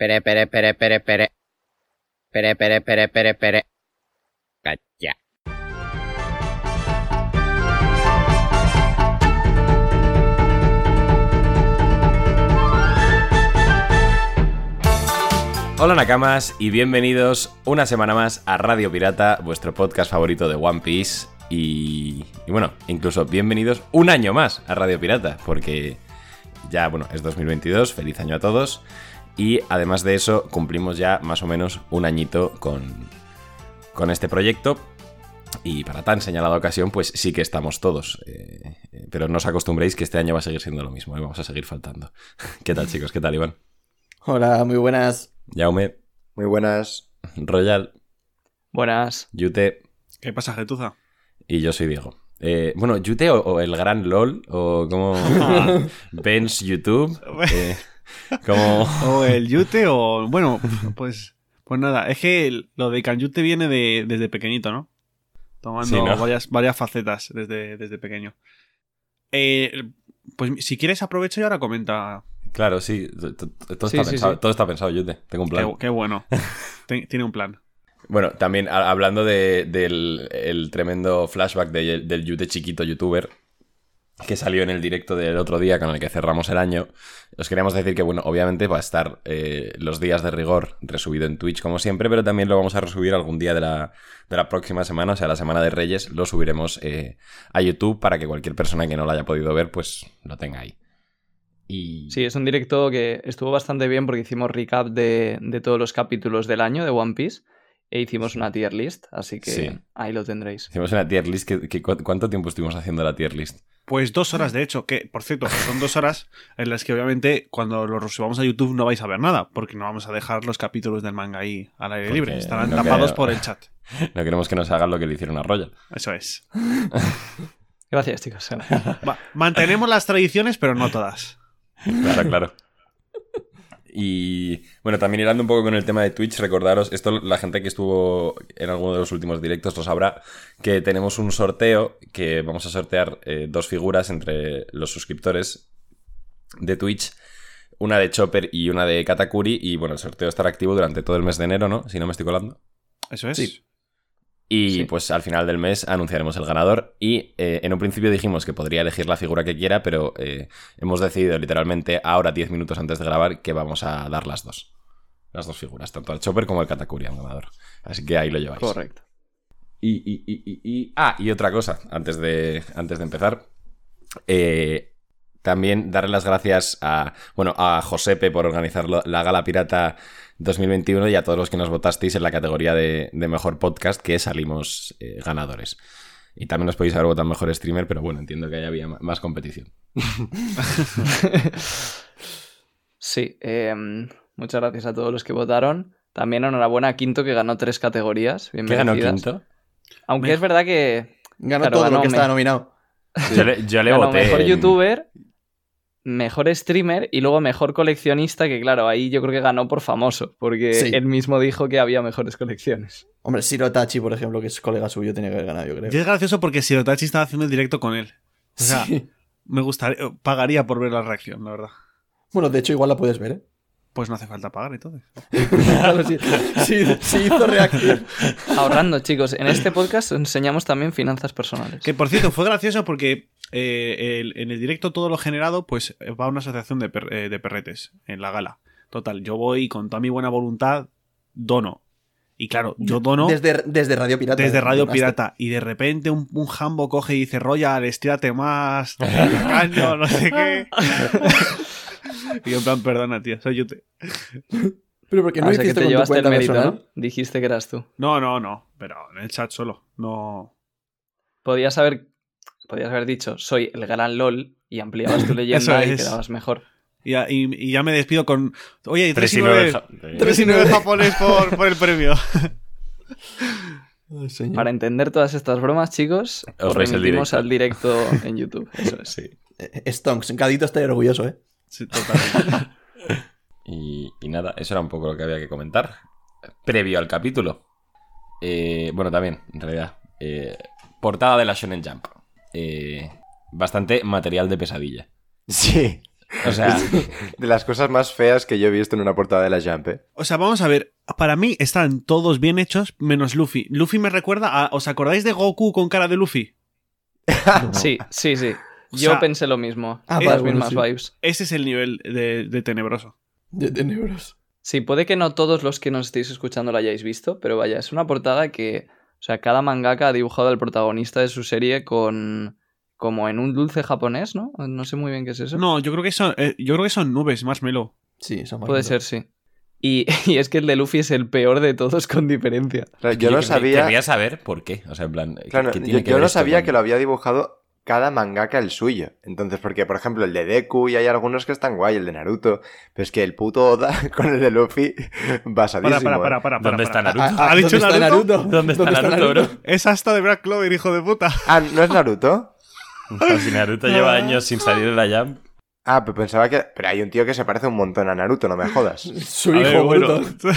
Pere, pere, pere, pere, pere. Pere, pere, pere, pere, pere. Cacha. Hola Nakamas y bienvenidos una semana más a Radio Pirata, vuestro podcast favorito de One Piece. Y, y bueno, incluso bienvenidos un año más a Radio Pirata, porque ya, bueno, es 2022, feliz año a todos. Y además de eso, cumplimos ya más o menos un añito con, con este proyecto. Y para tan señalada ocasión, pues sí que estamos todos. Eh, eh, pero no os acostumbréis que este año va a seguir siendo lo mismo, ¿eh? vamos a seguir faltando. ¿Qué tal, chicos? ¿Qué tal, Iván? Hola, muy buenas. Jaume, Muy buenas. Royal, Buenas. Yute ¿Qué pasa, Getuza? y yo soy Diego. Eh, bueno, Yute o, o el gran LOL, o como Ben's YouTube. eh, como... O el yute o... Bueno, pues... Pues nada, es que lo de Canyute viene de, desde pequeñito, ¿no? Tomando Sí, ¿no? varias, varias facetas desde, desde pequeño. Eh, pues si quieres aprovecho y ahora comenta. Claro, sí, todo, Sí, está sí, pensado, todo está pensado, Yute. Tengo un plan. Qué, qué bueno. Ten- tiene un plan. Bueno, también hablando de- del el tremendo flashback de- del Yute chiquito youtuber que salió en el directo del otro día con el que cerramos el año, os queríamos decir que, bueno, obviamente va a estar eh, los días de rigor resubido en Twitch como siempre, pero también lo vamos a resubir algún día de la, de la próxima semana, o sea, la semana de Reyes, lo subiremos eh, a YouTube para que cualquier persona que no lo haya podido ver, pues lo tenga ahí. Y... Sí, es un directo que estuvo bastante bien porque hicimos recap de, de todos los capítulos del año de One Piece e hicimos una tier list, así que Sí. ahí lo tendréis. Hicimos una tier list. que- que cu- ¿Cuánto tiempo estuvimos haciendo la tier list? Pues dos horas, de hecho, que por cierto, son dos horas en las que obviamente cuando lo subamos a YouTube no vais a ver nada, porque no vamos a dejar los capítulos del manga ahí al aire Porque libre. Estarán no tapados creo. por el chat. No queremos que nos hagan lo que le hicieron a Royal. Eso es. Gracias, chicos. Va, mantenemos las tradiciones, pero no todas. Claro, claro. Y bueno, también hilando un poco con el tema de Twitch, recordaros, esto la gente que estuvo en alguno de los últimos directos lo sabrá, que tenemos un sorteo que vamos a sortear eh, dos figuras entre los suscriptores de Twitch, una de Chopper y una de Katakuri, y bueno, el sorteo estará activo durante todo el mes de enero, ¿no? Si no me estoy colando. Eso es. Sí. Y Sí. pues al final del mes anunciaremos el ganador. Y eh, en un principio dijimos que podría elegir la figura que quiera, pero eh, hemos decidido literalmente ahora, 10 minutos antes de grabar, que vamos a dar las dos. Las dos figuras, tanto al Chopper como al Katakuri, al ganador. Así que ahí lo lleváis. Correcto. Y, y- y- y- y- Ah, y otra cosa, antes de, antes de empezar. Eh, también darle las gracias a, bueno, a Josepe por organizar la Gala Pirata 2021 y a todos los que nos votasteis en la categoría de, de mejor podcast que salimos eh, ganadores. Y también os podéis haber votado mejor streamer, pero bueno, entiendo que ahí había más competición. Sí, eh, muchas gracias a todos los que votaron. También enhorabuena a Quinto que ganó tres categorías. Bien ¿Qué ganó quinto? Aunque Me- es verdad que Ganó Claro, todo lo que me- estaba nominado. Yo le, yo le ganó voté. mejor en- youtuber, mejor streamer y luego mejor coleccionista, que claro, ahí yo creo que ganó por famoso, porque Sí. él mismo dijo que había mejores colecciones. Hombre, Shiro Tachi, por ejemplo, que es colega suyo, tenía que haber ganado, yo creo. Y es gracioso porque Sirotachi estaba haciendo el directo con él. O sea, Sí. me gustaría, pagaría por ver la reacción, la verdad. Bueno, de hecho, igual la puedes ver, ¿eh? Pues no hace falta pagar entonces. Claro, sí, sí, sí hizo reacción. Ahorrando, chicos, en este podcast enseñamos también finanzas personales. Que por cierto, fue gracioso porque eh, el- en el directo todo lo generado, pues va a una asociación de, per- eh, de perretes en la gala. Total, yo voy con toda mi buena voluntad, dono. Y claro, yo dono desde, Desde, desde Radio Pirata. Radio donaste. Pirata. Y de repente un, un jambo coge y dice, Royal, estírate más, caño, no sé qué. y yo en plan, perdona, tío, soy yo. te-". Pero porque no o sea, que hiciste te con tu llevaste el mérito. Dijiste que eras tú. No, no, no, pero en el chat solo. No. Podías haber, podías haber dicho, soy el gran LOL y ampliabas tu leyenda y quedabas mejor. Y, ya- y- y ya me despido con, oye, 3 Tres y y nueve 9, ja- Tres y 9 nueve. japonés por, por el premio. Ay, señor. Para entender todas estas bromas, chicos, Os os remitimos directo. al directo en YouTube. Eso es. Sí. Eh, Stonks, Gadito está orgulloso, ¿eh? Sí, total. Y, y nada, eso era un poco lo que había que comentar. Previo al capítulo. Eh, bueno, también, en realidad. eh, portada de la Shonen Jump. Eh, bastante material de pesadilla. Sí. O sea, De las cosas más feas que yo he visto en una portada de la Jump, ¿eh? O sea, vamos a ver. Para mí están todos bien hechos, menos Luffy. Luffy me recuerda a. ¿Os acordáis de Goku con cara de Luffy? Sí, sí, sí. Yo sea, pensé lo mismo. Ah, las vale, bueno, mismas sí. vibes. Ese es el nivel de, de tenebroso. De tenebros. Sí, puede que no todos los que nos estéis escuchando lo hayáis visto, pero vaya, es una portada que, o sea, cada mangaka ha dibujado al protagonista de su serie con como en un dulce japonés, ¿no? No sé muy bien qué es eso. No, yo creo que son, eh, yo creo que son nubes, Marshmallow. Sí, son más Puede ser, sí. Y, y es que el de Luffy es el peor de todos con diferencia. Claro, yo no sabía... Querría saber por qué. O sea, en plan. ¿qué- Claro, qué yo, tiene que yo ver no sabía con- que lo había dibujado cada mangaka el suyo. Entonces, porque, por ejemplo, el de Deku y hay algunos que están guay, el de Naruto. Pero es que el puto Oda con el de Luffy, basadísimo. Para, para, ¿eh? para, para. para, ¿Dónde está. Naruto? ¿Ha dicho ¿dónde está Naruto? Naruto? ¿Dónde está Naruto, bro? Es hasta de Black Clover, hijo de puta. Ah, ¿no es Naruto? Si Naruto lleva años sin salir de la Jump. Ah, pero pensaba que... Pero hay un tío que se parece un montón a Naruto, no me jodas. Su hijo, ver, bueno. Boruto.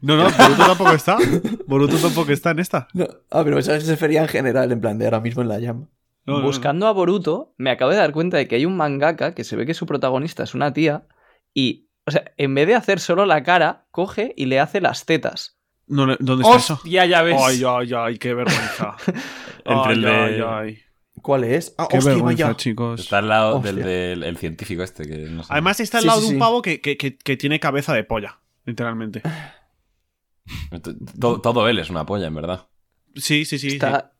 No, no, Boruto tampoco está. Boruto tampoco está en esta. No. Ah, pero eso se refería en general, en plan de ahora mismo en la llama. No, no, no. Buscando a Boruto, me acabo de dar cuenta de que hay un mangaka que se ve que su protagonista es una tía y, o sea, en vez de hacer solo la cara, coge y le hace las tetas. ¿Dónde está eso? ¡Hostia, ya ves! Ay, ay, ay, qué vergüenza. Entre el ay, de- ay, ay. ¿Cuál es? Ah, Qué hostia, vergüenza, vaya. chicos. Está al lado Hostia. del, del- el científico este que no sé. Además está al Sí, lado sí, de un sí. pavo que, que- que- que tiene cabeza de polla, literalmente. todo, todo él es una polla, en verdad. Sí, sí, sí. sí. Está,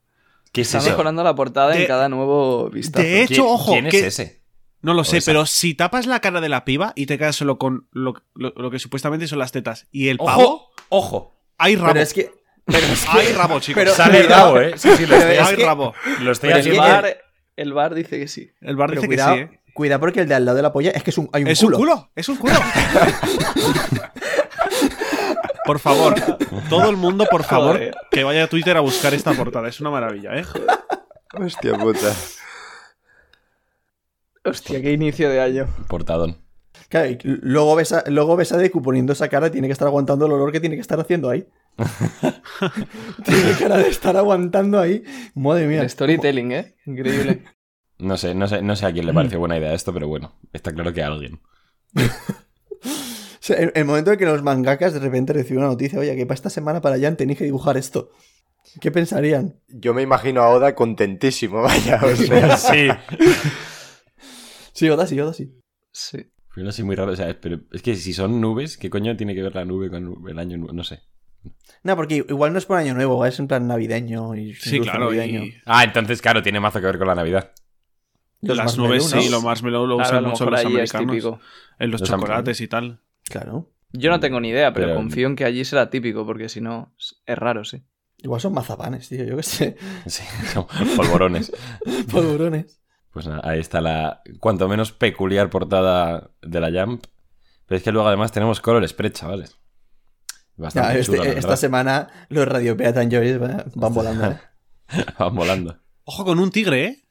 ¿Qué es está eso? mejorando la portada De- en cada nuevo vistazo. de hecho, ¿Quién- ojo, ¿Quién que- es ese? No lo sé, esa. pero si tapas la cara de la piba y te quedas solo con lo, lo- lo que supuestamente son las tetas y el pavo, ¡Ojo! ¡Ojo! hay rabo. Pero es que. Pero es que- Hay rabo, chicos. Pero- Sale rabo, ¿eh? Sí, sí, lo estoy, hay que- rabo. lo estoy pero es el, bar, el bar dice que sí. El bar pero dice cuidado, que sí, ¿eh? cuidado porque el de al lado de la polla es que es un, hay un Es culo. un culo, es un culo. por favor, todo el mundo, por favor, Joder. que vaya a Twitter a buscar esta portada. Es una maravilla, ¿eh? Hostia puta. Hostia, qué inicio de año. Portadón. Claro, y luego ves, a, luego ves a Deku poniendo esa cara, tiene que estar aguantando el olor que tiene que estar haciendo ahí. tiene cara de estar aguantando ahí. Madre mía. El storytelling, ¿eh? Increíble. No sé, no sé, no sé a quién le pareció buena idea esto, pero bueno, está claro que a alguien. Sea, el, el momento en que los mangakas de repente reciben una noticia, oye, que para esta semana para allá tenéis que dibujar esto. ¿Qué pensarían? Yo me imagino a Oda contentísimo, vaya. O sea, Sí. Sí, Oda sí, Oda sí. Sí. Pero así muy raro, o sea, es- pero es que si son nubes, ¿qué coño tiene que ver la nube con el año nuevo? No sé. No, porque igual no es por año nuevo, es en plan navideño y Sí, claro. navideño. Y Ah, entonces, claro, tiene mazo que ver con la Navidad. Los las nubes, ¿no? sí, lo marshmallow lo Claro, a usan lo mucho los americanos. En los Los chocolates y tal. Claro. Yo no tengo ni idea, pero, Pero- confío en que allí será típico, porque si no, es raro, sí. Igual son mazapanes, tío, yo qué sé. Sí, son polvorones. Polvorones. Pues nada, ahí está la cuanto menos peculiar portada de la Jump. Pero es que luego además tenemos Color Spread, chavales. Bastante Ya, este- la esta semana los Radio Peatan Joys van van volando, ¿eh? Van volando. Ojo con un tigre, ¿eh?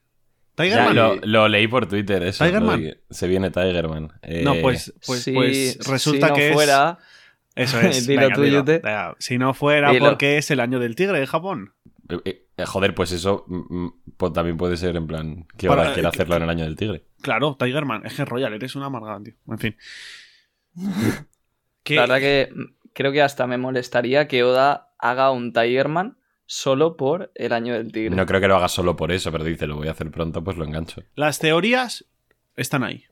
Tigerman. lo, lo leí por Twitter, eso. Tigerman. de Se viene Tigerman. Eh, No, pues, pues, Si- pues resulta si no que es- fuera, Eso es. Dilo Venga, tú, dilo. Yute. Venga, Si no fuera Dilo. porque es el año del tigre en Japón. eh, eh, joder, pues eso mm, mm, pues también puede ser en plan que Para- ahora quiere eh, hacerlo en el año del tigre. Claro, Tigerman. Es que Royal, eres una amargada, tío. En fin. ¿Qué? la verdad que mm, creo que hasta me molestaría que Oda haga un Tigerman solo por el año del tigre. No creo que lo haga solo por eso, pero dice, lo voy a hacer pronto, pues lo engancho. Las teorías están ahí.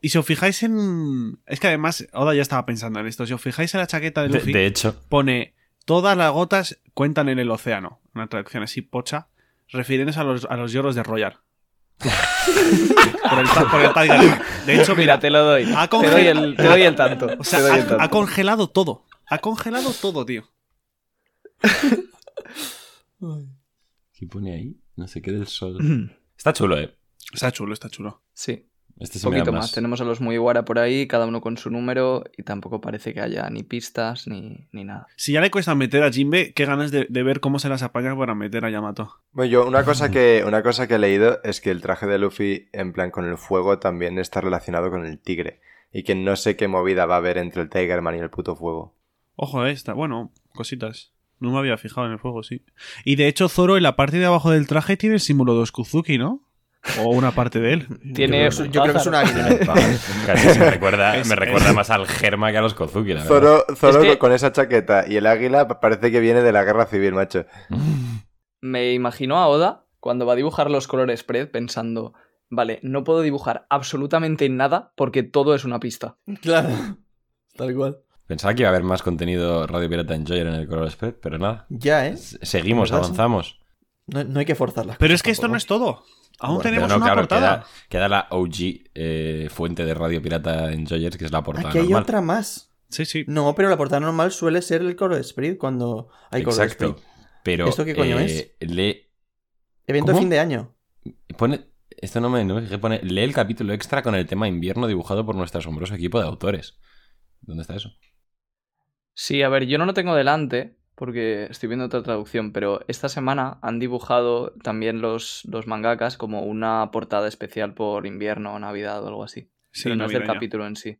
Y si os fijáis en. Es que además, Oda ya estaba pensando en esto. Si os fijáis en la chaqueta de Luffy, de hecho, pone: Todas las gotas cuentan en el océano. Una traducción así pocha, refiriéndose a los, a los lloros de Royal. por, el, por el. De hecho, Mira, mira, te lo doy. Ha Te doy el, te doy el tanto. o sea, doy el ha, tanto. ha congelado todo. Ha congelado todo, tío. ¿qué pone ahí? No sé qué del sol. Está chulo, eh. Está chulo, está chulo. Sí, Este un poquito más. Tenemos a los Mugiwara por ahí, cada uno con su número, y tampoco parece que haya ni pistas ni, ni nada. Si ya le cuesta meter a Jinbe, qué ganas de, de ver cómo se las apaña para meter a Yamato. Bueno, yo una cosa, que, una cosa que he leído es que el traje de Luffy, en plan con el fuego, también está relacionado con el tigre. Y que no sé qué movida va a haber entre el Tigerman y el puto fuego. Ojo, eh, está. Bueno, cositas. No me había fijado en el fuego, sí. Y de hecho, Zoro en la parte de abajo del traje tiene el símbolo de Oskuzuki, ¿no? O una parte de él. Tiene- Yo creo que es- yo creo que es un águila. Casi se me recuerda, Es- me recuerda más al Germa que a los Kozuki, la. Zoro, Zoro Es que- con esa chaqueta y el águila parece que viene de la guerra civil, macho. Me imagino a Oda cuando va a dibujar los colores spread pensando, vale, no puedo dibujar absolutamente nada porque todo es una pista. Claro. Tal cual. Pensaba que iba a haber más contenido Radio Pirata Enjoyer en el Color Spread, pero nada. Ya, ¿eh? Seguimos, avanzamos. No, no hay que forzar las Pero es que esto no es todo. Aún Bueno, tenemos no, una claro, portada. queda, queda la OG eh, fuente de Radio Pirata Enjoyers, que es la portada Aquí hay normal. otra más. Sí, sí. No, pero la portada normal suele ser el Color Sprint cuando hay Color Exacto. Sprint. Pero ¿Esto qué coño eh, lee- Evento ¿Cómo? de fin de año. pone, esto no me, no me fijé, pone, lee el capítulo extra con el tema invierno dibujado por nuestro asombroso equipo de autores. ¿Dónde está eso? Sí, a ver, yo no lo tengo delante porque estoy viendo otra traducción, pero esta semana han dibujado también los, los mangakas como una portada especial por invierno o navidad o algo así. Sí, pero no es del capítulo en sí.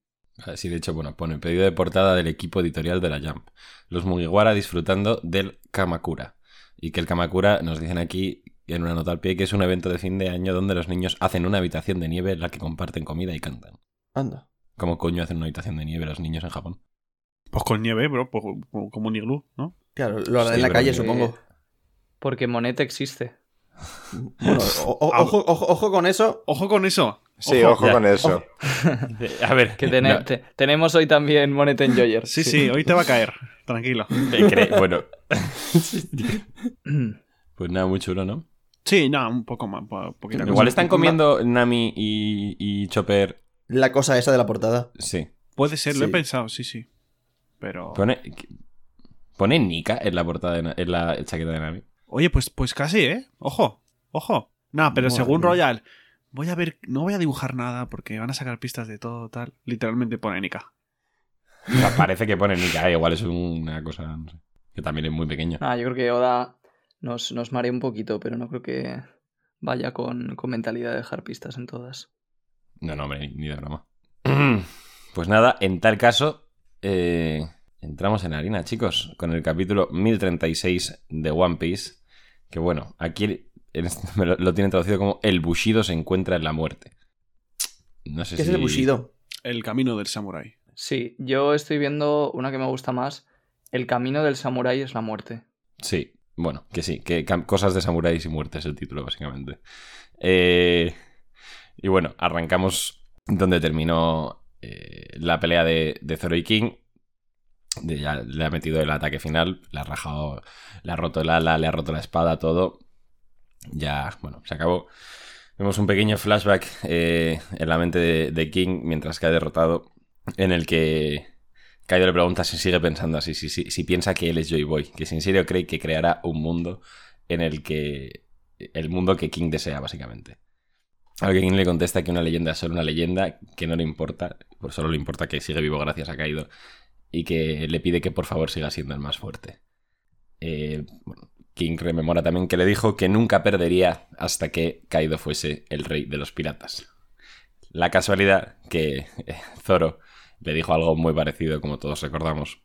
Sí, de hecho, bueno, pone pedido de portada del equipo editorial de la Jump. Los Mugiwara disfrutando del Kamakura. Y que el Kamakura, nos dicen aquí en una nota al pie, que es un evento de fin de año donde los niños hacen una habitación de nieve en la que comparten comida y cantan. Anda. ¿Cómo coño hacen una habitación de nieve los niños en Japón? Pues con nieve, bro. pues como un iglú, ¿no? Claro, lo harán Sí, en la calle, que- supongo. Porque Monet existe. Bueno, o- o- ojo, ojo, ojo con eso. Ojo con eso. Sí, ojo, con eso. A ver, Que tene- no, te- tenemos hoy también Monet Enjoyer. Sí, sí, hoy te va a caer. Tranquilo. bueno, pues nada, muy chulo, ¿no? Sí, no, un poco más. un Igual están comiendo Nami y, y Chopper. La cosa esa de la portada. Sí. Puede ser, lo he Sí. pensado, sí, sí. Pero. Pone, pone Nika en la portada de en la chaqueta de Nami. Oye, pues, pues casi, ¿eh? Ojo, ojo. Nah, pero Madre según mía. Royal, voy a ver, no voy a dibujar nada porque van a sacar pistas de todo, tal. Literalmente pone Nika. O sea, parece que pone Nika, eh, igual es una cosa, no sé, que también es muy pequeño. Ah, yo creo que Oda nos, nos marea un poquito, pero no creo que vaya con, con mentalidad de dejar pistas en todas. No, no, hombre, ni de broma. Pues nada, en tal caso, eh, entramos en harina, chicos, con el capítulo 1036 de One Piece. Que bueno, aquí este- lo, lo tienen traducido como El Bushido se encuentra en la muerte. No sé ¿Qué si... es el Bushido? El camino del samurái. Sí, yo estoy viendo una que me gusta más. El camino del samurái es la muerte. Sí, bueno, que sí, que cosas de samuráis y muerte es el título, básicamente. Eh, y bueno, arrancamos donde terminó eh, la pelea de, de Zoro y King. Ya le ha metido el ataque final, le ha rajado, le ha roto el ala, le ha roto la espada, todo. Ya, bueno, se acabó. Vemos un pequeño flashback eh, en la mente de, King mientras cae derrotado, en el que Kaido le pregunta si sigue pensando así, si, si, si piensa que él es Joy Boy, que si en serio cree que creará un mundo en el que. el mundo que King desea, básicamente. A lo que King le contesta que una leyenda es solo una leyenda, que no le importa, pues solo le importa que sigue vivo gracias a Kaido, y que le pide que por favor siga siendo el más fuerte. Eh, King rememora también que le dijo que nunca perdería hasta que Kaido fuese el rey de los piratas. La casualidad que eh, Zoro le dijo algo muy parecido, como todos recordamos,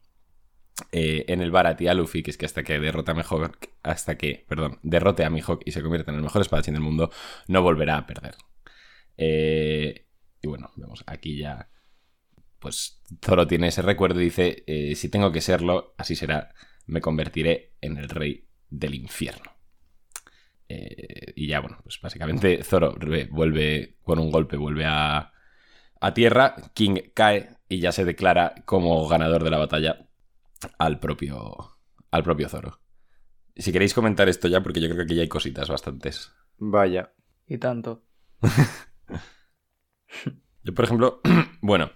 eh, en el bar a Luffy, que es que hasta que derrota a hasta que, perdón, derrote a Mihawk y se convierta en el mejor espadachín del mundo, no volverá a perder. Eh, y bueno, vemos aquí ya, pues Zoro tiene ese recuerdo y dice, eh, si tengo que serlo, así será, me convertiré en el rey del infierno. Y ya, bueno, pues básicamente Zoro vuelve con un golpe, vuelve a, a tierra, King cae y ya se declara como ganador de la batalla al propio, al propio Zoro. Si queréis comentar esto ya, porque yo creo que aquí ya hay cositas bastantes. Vaya. Y tanto. Yo, por ejemplo, bueno,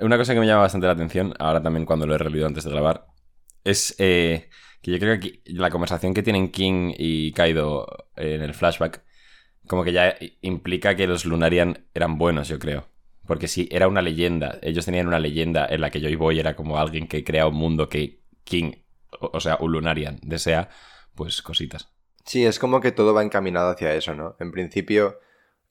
una cosa que me llama bastante la atención, ahora también cuando lo he releído antes de grabar, es eh, que yo creo que aquí la conversación que tienen King y Kaido en el flashback, como que ya implica que los Lunarian eran buenos, yo creo. Porque si era una leyenda, ellos tenían una leyenda en la que Joy Boy era como alguien que crea un mundo que King, o o sea, un Lunarian, desea, pues cositas. Sí, es como que todo va encaminado hacia eso, ¿no? En principio,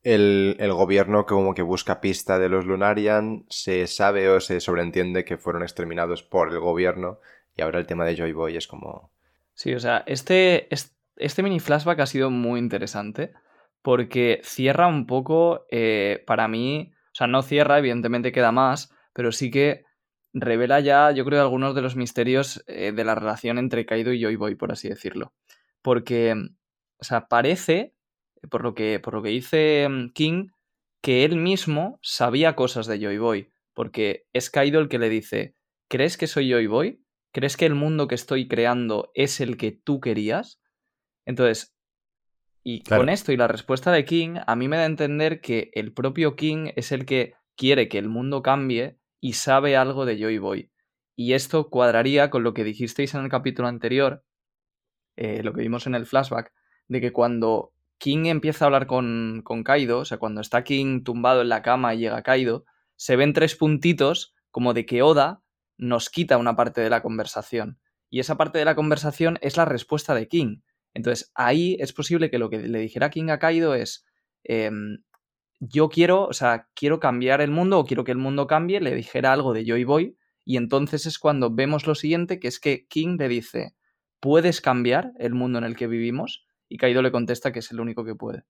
el, el gobierno como que busca pista de los Lunarian, se sabe o se sobreentiende que fueron exterminados por el gobierno, y ahora el tema de Joy Boy es como... Sí, o sea, este, es- este mini flashback ha sido muy interesante porque cierra un poco, eh, para mí, o sea, no cierra, evidentemente queda más, pero sí que revela ya, yo creo, algunos de los misterios eh, de la relación entre Kaido y Joy Boy, por así decirlo. Porque, o sea, parece, por lo que, por lo que dice mm, King, que él mismo sabía cosas de Joy Boy, porque es Kaido el que le dice, ¿crees que soy Joy Boy? ¿Crees que el mundo que estoy creando es el que tú querías? Entonces, y con esto y la respuesta de King, a mí me da a entender que el propio King es el que quiere que el mundo cambie y sabe algo de Joy Boy. Y esto cuadraría con lo que dijisteis en el capítulo anterior, eh, lo que vimos en el flashback, de que cuando King empieza a hablar con, con Kaido, o sea, cuando está King tumbado en la cama y llega Kaido, se ven tres puntitos como de que Oda nos quita una parte de la conversación. Y esa parte de la conversación es la respuesta de King. Entonces, ahí es posible que lo que le dijera King a Kaido es, em, yo quiero, o sea, quiero cambiar el mundo o quiero que el mundo cambie, le dijera algo de Joy Boy, y entonces es cuando vemos lo siguiente, que es que King le dice, ¿puedes cambiar el mundo en el que vivimos? Y Kaido le contesta que es el único que puede.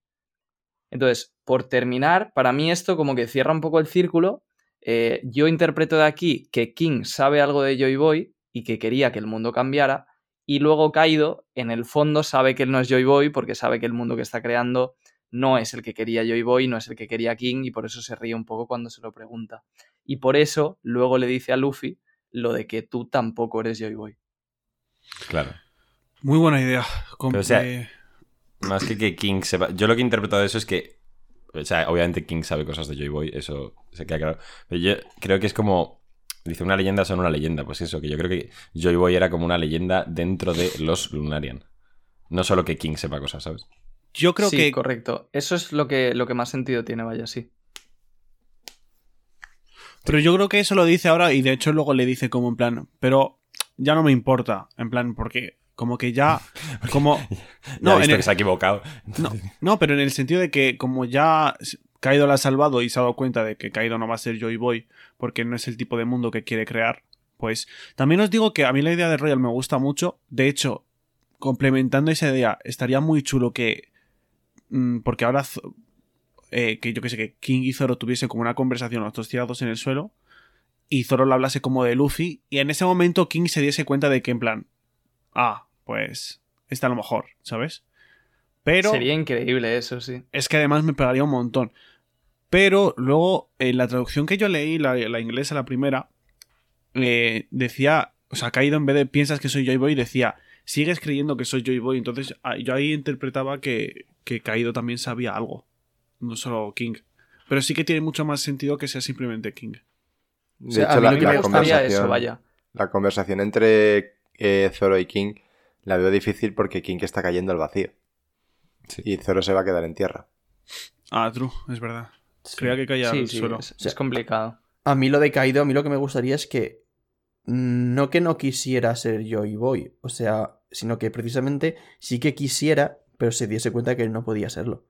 Entonces, por terminar, para mí esto como que cierra un poco el círculo eh, yo interpreto de aquí que King sabe algo de Joy Boy y que quería que el mundo cambiara, y luego Kaido, en el fondo, sabe que él no es Joy Boy porque sabe que el mundo que está creando no es el que quería Joy Boy, no es el que quería King, y por eso se ríe un poco cuando se lo pregunta. Y por eso luego le dice a Luffy lo de que tú tampoco eres Joy Boy. Claro. Muy buena idea. más que que King sepa. Yo lo que he interpretado de eso es que o sea, obviamente King sabe cosas de Joy Boy, eso se queda claro. Pero yo creo que es como. Dice, una leyenda son una leyenda. Pues eso, que yo creo que Joy Boy era como una leyenda dentro de los Lunarian. No solo que King sepa cosas, ¿sabes? Yo creo sí, que. correcto. Eso es lo que, lo que más sentido tiene, vaya, sí. Pero yo creo que eso lo dice ahora y de hecho luego le dice como en plan, pero ya no me importa, en plan, porque como que ya. Como. no, en que se ha equivocado. No, no, pero en el sentido de que, como ya Kaido la ha salvado y se ha dado cuenta de que Kaido no va a ser Joy Boy porque no es el tipo de mundo que quiere crear, pues también os digo que a mí la idea de Royal me gusta mucho. De hecho, complementando esa idea, estaría muy chulo que. Mm, porque ahora. Eh, que yo que sé, que King y Zoro tuviesen como una conversación, los dos tirados en el suelo, y Zoro le hablase como de Luffy, y en ese momento King se diese cuenta de que, en plan, ah, pues está a lo mejor, ¿sabes? Pero... Sería increíble eso, sí. Es que además me pegaría un montón. Pero luego, en la traducción que yo leí, la, inglesa, la primera, eh, decía, o sea, caído en vez de piensas que soy Joy Boy, decía, sigues creyendo que soy Joy Boy. Entonces ah, yo ahí interpretaba que, que Caído también sabía algo, no solo King. Pero sí que tiene mucho más sentido que sea simplemente King. De hecho, la, conversación, vaya. la conversación entre eh, Zoro y King, la veo difícil porque King está cayendo al vacío. Y Zoro se va a quedar en tierra. Ah, true, es verdad. Creía que caía al suelo. Es, complicado. A mí lo de caído, a mí lo que me gustaría es que no que no quisiera ser yo y voy, o sea, sino que precisamente sí que quisiera, pero se diese cuenta que él no podía serlo.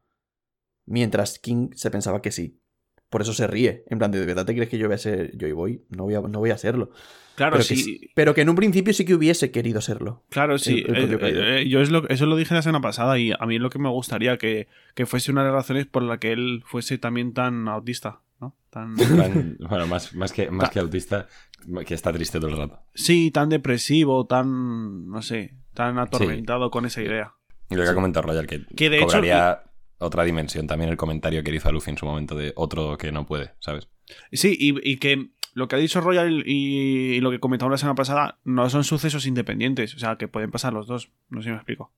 Mientras King se pensaba que sí. Por eso se ríe. En plan, ¿de verdad te crees que yo voy a ser Joy Boy? No voy a, no voy a serlo. Claro, pero sí. Que, pero que en un principio sí que hubiese querido serlo. Claro, sí. Eh, eh, yo es lo, eso lo dije la semana pasada y a mí es lo que me gustaría que, que fuese una de las razones por la que él fuese también tan autista. ¿no? Tan... bueno, más, más, que, más que autista, que está triste todo el rato. Sí, tan depresivo, tan, no sé, tan atormentado con esa idea. Y lo que ha comentado Royal, que, que de cobraría otra dimensión también el comentario que hizo a Luffy en su momento de otro que no puede, ¿sabes? Sí, y, que lo que ha dicho Royal y, lo que comentamos la semana pasada no son sucesos independientes, o sea, que pueden pasar los dos. No sé si me explico.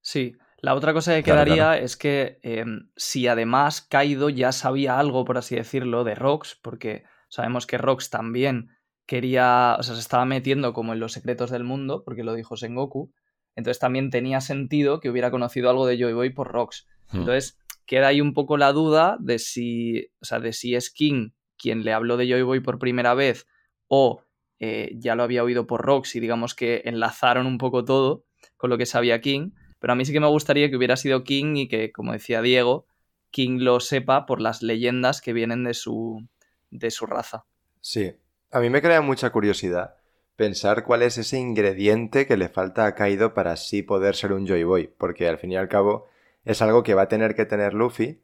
Sí, la otra cosa que quedaría es que em, si además Kaido ya sabía algo, por así decirlo, de Rox, porque sabemos que Rox también quería, o sea, se estaba metiendo como en los secretos del mundo, porque lo dijo Sengoku, entonces también tenía sentido que hubiera conocido algo de Joy Boy por Rox. Hmm. Entonces, queda ahí un poco la duda de si, o sea, de si es King quien le habló de Joy Boy por primera vez o eh, ya lo había oído por Rox y digamos que enlazaron un poco todo con lo que sabía King. Pero a mí sí que me gustaría que hubiera sido King y que, como decía Diego, King lo sepa por las leyendas que vienen de su, de su raza. Sí, a mí me crea mucha curiosidad pensar cuál es ese ingrediente que le falta a Kaido para así poder ser un Joy Boy, porque al fin y al cabo es algo que va a tener que tener Luffy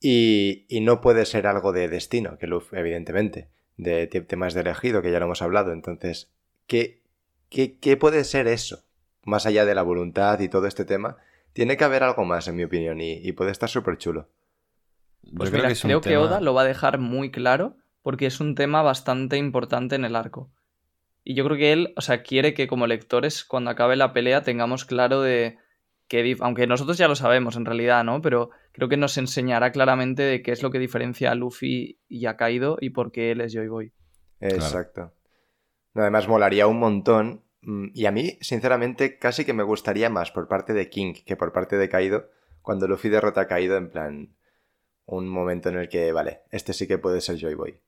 y, y no puede ser algo de destino, que Luffy, evidentemente, de te- temas de elegido, que ya lo hemos hablado. Entonces, ¿qué, qué, qué puede ser eso? Más allá de la voluntad y todo este tema, tiene que haber algo más, en mi opinión, y, y puede estar súper chulo. Pues Yo mira, es un creo que Oda lo va a dejar muy claro porque es un tema bastante importante en el arco. Y yo creo que él, o sea, quiere que como lectores, cuando acabe la pelea, tengamos claro de que, dif- aunque nosotros ya lo sabemos en realidad, ¿no? Pero creo que nos enseñará claramente de qué es lo que diferencia a Luffy y a Kaido y por qué él es Joy Boy. Exacto. No, Además, molaría un montón. mm, Y a mí, sinceramente, casi que me gustaría más por parte de King que por parte de Kaido. Cuando Luffy derrota a Kaido, en plan. Un momento en el que, vale, este sí que puede ser Joy Boy.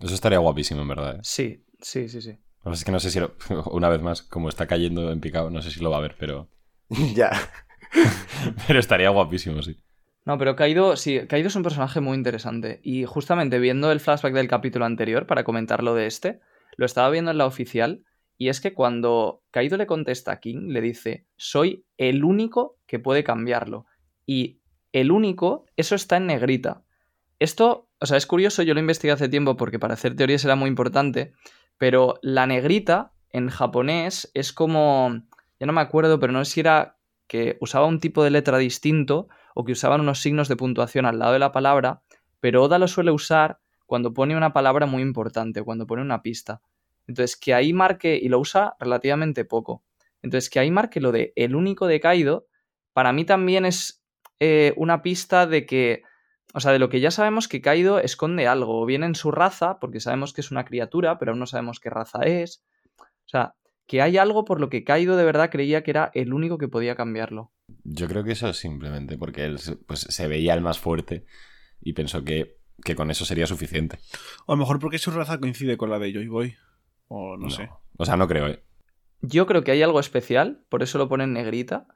Eso estaría guapísimo, en verdad. ¿eh? Sí, sí, sí, sí. Lo que pasa es que no sé si, lo- una vez más, como está cayendo en picado, no sé si lo va a ver, pero, ya. pero estaría guapísimo, sí. No, pero Kaido, sí, Kaido es un personaje muy interesante. Y justamente viendo el flashback del capítulo anterior, para comentarlo de este, lo estaba viendo en la oficial. Y es que cuando Kaido le contesta a King, le dice: Soy el único que puede cambiarlo. Y el único, eso está en negrita. Esto, o sea, es curioso, yo lo investigué hace tiempo porque para hacer teorías era muy importante. Pero la negrita en japonés es como. Ya no me acuerdo, pero no sé si era que usaba un tipo de letra distinto o que usaban unos signos de puntuación al lado de la palabra, pero Oda lo suele usar cuando pone una palabra muy importante, cuando pone una pista. Entonces, que ahí marque, y lo usa relativamente poco. Entonces, que ahí marque lo de el único de Kaido, para mí también es eh, una pista de que, o sea, de lo que ya sabemos que Kaido esconde algo, o bien en su raza, porque sabemos que es una criatura, pero aún no sabemos qué raza es. O sea, que hay algo por lo que Kaido de verdad creía que era el único que podía cambiarlo. Yo creo que eso es simplemente porque él se- pues, se veía el más fuerte y pensó que, que con eso sería suficiente. O a lo mejor porque su raza coincide con la de Joy Boy. O no, sé. O sea, no creo, ¿eh? Yo creo que hay algo especial, por eso lo ponen negrita.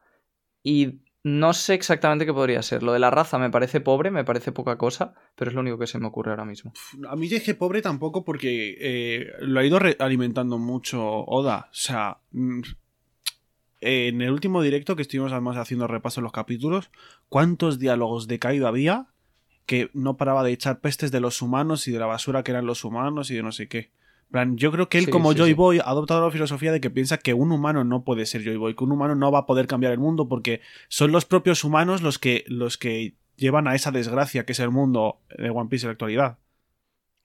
Y no sé exactamente qué podría ser. Lo de la raza me parece pobre, me parece poca cosa, pero es lo único que se me ocurre ahora mismo. A mí que pobre tampoco porque eh, lo ha ido alimentando mucho Oda. O sea, mm, en el último directo que estuvimos además haciendo repaso en los capítulos, ¿cuántos diálogos de Kaido había que no paraba de echar pestes de los humanos y de la basura que eran los humanos y de no sé qué? En plan, yo creo que él Sí, como sí, Joy sí. Boy ha adoptado la filosofía de que piensa que un humano no puede ser Joy Boy, que un humano no va a poder cambiar el mundo porque son los propios humanos los que, los que llevan a esa desgracia que es el mundo de One Piece en la actualidad.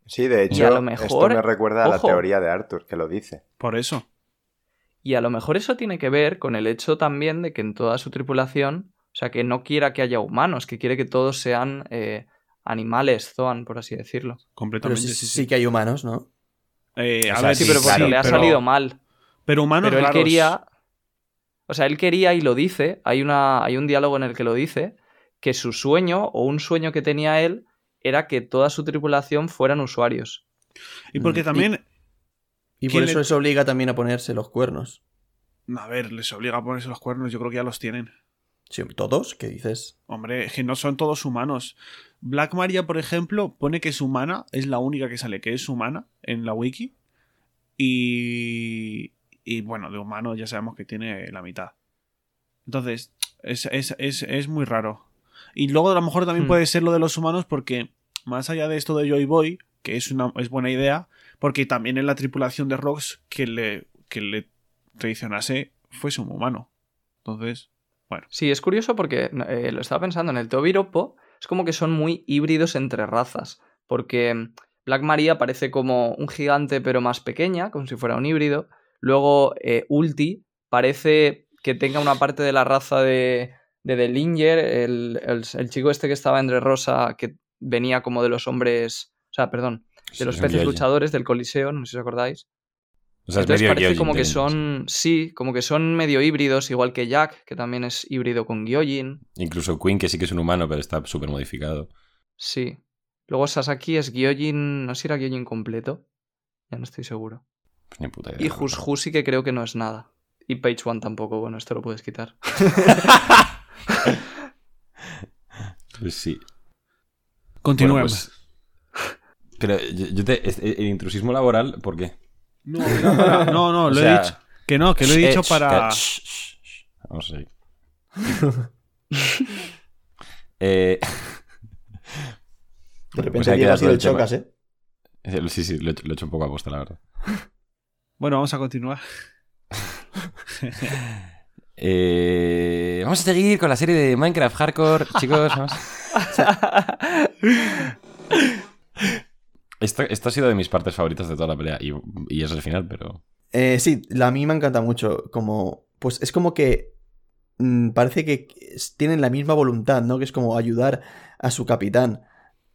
Sí, de a hecho, lo mejor- esto me recuerda a la ojo. teoría de Arthur, que lo dice. Por eso. Y a lo mejor eso tiene que ver con el hecho también de que en toda su tripulación, o sea, que no quiera que haya humanos, que quiere que todos sean eh, animales, Zoan, por así decirlo. Pero Completamente. sí, sí, sí que hay humanos, ¿no? Eh, a sea, ver, Sí, Sí, pero porque claro, le ha pero- salido mal. Pero humanos Pero él raros. quería. O sea, él quería y lo dice. Hay, una, hay un diálogo en el que lo dice. Que su sueño, o un sueño que tenía él, era que toda su tripulación fueran usuarios. Y porque Mm, también, Y ¿Quién por eso le- les obliga también a ponerse los cuernos. a ver, les obliga a ponerse los cuernos, yo creo que ya los tienen. Sí, ¿Todos? ¿Qué dices? Hombre, es que no son todos humanos. Black Maria, por ejemplo, pone que es humana, es la única que sale que es humana en la wiki. Y, y bueno, de humano ya sabemos que tiene la mitad. Entonces, es, es, es, es muy raro. Y luego a lo mejor también Hmm. puede ser lo de los humanos porque, más allá de esto de Joy Boy, que es una es buena idea, porque también en la tripulación de Rocks que le, que le traicionase fuese un humano. Entonces, Sí, es curioso porque eh, lo estaba pensando en el Tobiropo. Es como que son muy híbridos entre razas. Porque Black Maria parece como un gigante, pero más pequeña, como si fuera un híbrido. Luego eh, Ulti parece que tenga una parte de la raza de, de Delinger, el, el, el chico este que estaba entre Rosa, que venía como de los hombres. O sea, perdón, de los peces luchadores del Coliseo, no sé si os acordáis. O sea, es Entonces medio parece como que son, sí, como que son medio híbridos, igual que Jack, que también es híbrido con Gyojin. Incluso Queen, que sí que es un humano, pero está súper modificado. Sí. Luego Sasaki es Gyojin, no sé si era Gyojin completo. Ya no estoy seguro. Pues ni puta idea. Y. Hus sí que creo que no es nada. Y Page One tampoco, bueno, esto lo puedes quitar. Pues sí. continuemos. Bueno, pues- Pero yo, yo te, el intrusismo laboral, ¿por qué? No, no, no, O lo sea, he dicho. Que no, que lo he Eh, dicho sh- para. que- sh- sh- a ir. Eh, De repente Pues ha sido el chocas, ¿eh? sí, sí, lo he, hecho, lo he hecho un poco a posta, la verdad. Bueno, vamos a continuar. Eh, vamos a seguir con la serie de Minecraft Hardcore, chicos. vamos. Esto, esto ha sido de mis partes favoritas de toda la pelea. Y, y es el final, pero. Eh, sí, la a mí me encanta mucho. Como. Pues es como que. mm, parece que tienen la misma voluntad, ¿no? Que es como ayudar a su capitán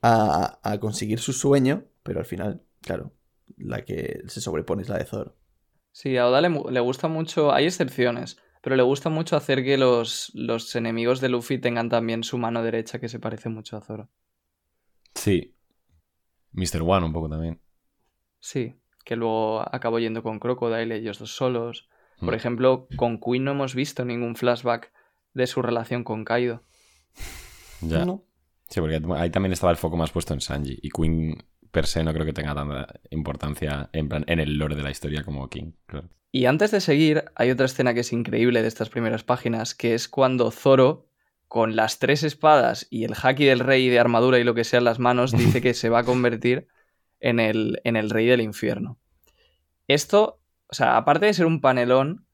a, a conseguir su sueño. Pero al final, claro, la que se sobrepone es la de Zoro. Sí, a Oda le, le gusta mucho, hay excepciones, pero le gusta mucho hacer que los, los enemigos de Luffy tengan también su mano derecha que se parece mucho a Zoro. Sí. Mr. One un poco también. Sí, que luego acabó yendo con Crocodile, ellos dos solos. Por Mm. ejemplo, con Queen no hemos visto ningún flashback de su relación con Kaido. Ya. ¿No? Sí, porque ahí también estaba el foco más puesto en Sanji. Y Queen per se no creo que tenga tanta importancia en, plan, en el lore de la historia como King. Claro. Y antes de seguir, hay otra escena que es increíble de estas primeras páginas, que es cuando Zoro, con las tres espadas y el haki del rey de armadura y lo que sea en las manos, dice que se va a convertir en el, en el rey del infierno. Esto, o sea, aparte de ser un panelón,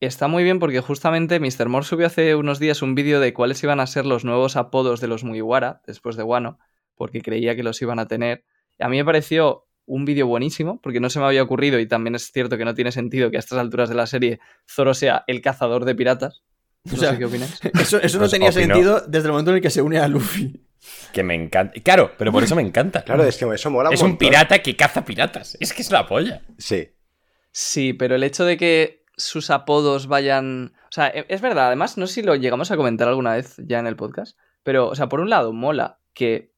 está muy bien porque justamente Mr. Moore subió hace unos días un vídeo de cuáles iban a ser los nuevos apodos de los Mugiwara después de Wano, porque creía que los iban a tener. A mí me pareció un vídeo buenísimo, porque no se me había ocurrido y también es cierto que no tiene sentido que a estas alturas de la serie Zoro sea el cazador de piratas. No O sea, sé qué opináis. Eso, eso no Pues tenía opino- sentido desde el momento en el que se une a Luffy. Que me encanta. Claro, pero por eso me encanta. Claro, es que eso mola es un montón. pirata que caza piratas. Es que es la polla. Sí. Sí, pero el hecho de que sus apodos vayan... O sea, e- es verdad, además, no sé si lo llegamos a comentar alguna vez ya en el podcast, pero, o sea, por un lado, mola que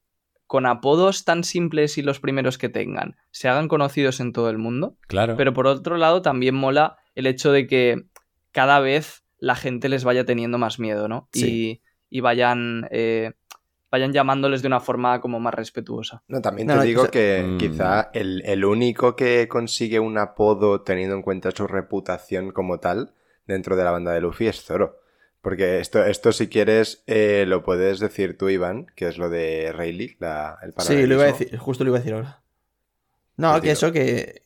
con apodos tan simples y los primeros que tengan se hagan conocidos en todo el mundo, Claro. pero por otro lado también mola el hecho de que cada vez la gente les vaya teniendo más miedo, ¿no? Sí. Y, y vayan, eh, vayan llamándoles de una forma como más respetuosa. No, también No, te no, digo que Mm. quizá el, el único que consigue un apodo teniendo en cuenta su reputación como tal dentro de la banda de Luffy es Zoro. Porque esto, esto si quieres, eh, lo puedes decir tú, Iván, que es lo de Rayleigh, la, el Sí, lo iba a decir, justo lo iba a decir ahora. No, Pues que digo- eso que.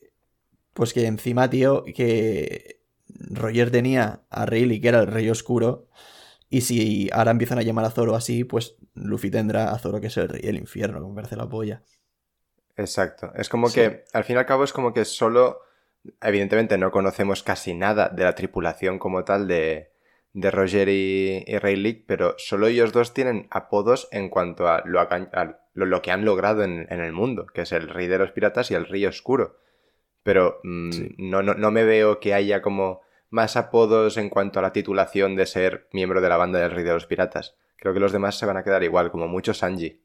Pues que encima, tío, que Roger tenía a Rayleigh, que era el rey oscuro. Y si ahora empiezan a llamar a Zoro así, pues Luffy tendrá a Zoro que es el rey del infierno, que me parece la polla. Exacto. Es como Sí. que, al fin y al cabo, es como que solo. Evidentemente, no conocemos casi nada de la tripulación como tal de, de Roger y, y Rayleigh, pero solo ellos dos tienen apodos en cuanto a lo, aca- a lo, lo que han logrado en, en el mundo, que es el Rey de los Piratas y el Rey Oscuro. Pero mm, Sí. no, no, no me veo que haya como más apodos en cuanto a la titulación de ser miembro de la banda del Rey de los Piratas. Creo que los demás se van a quedar igual, como mucho Sanji.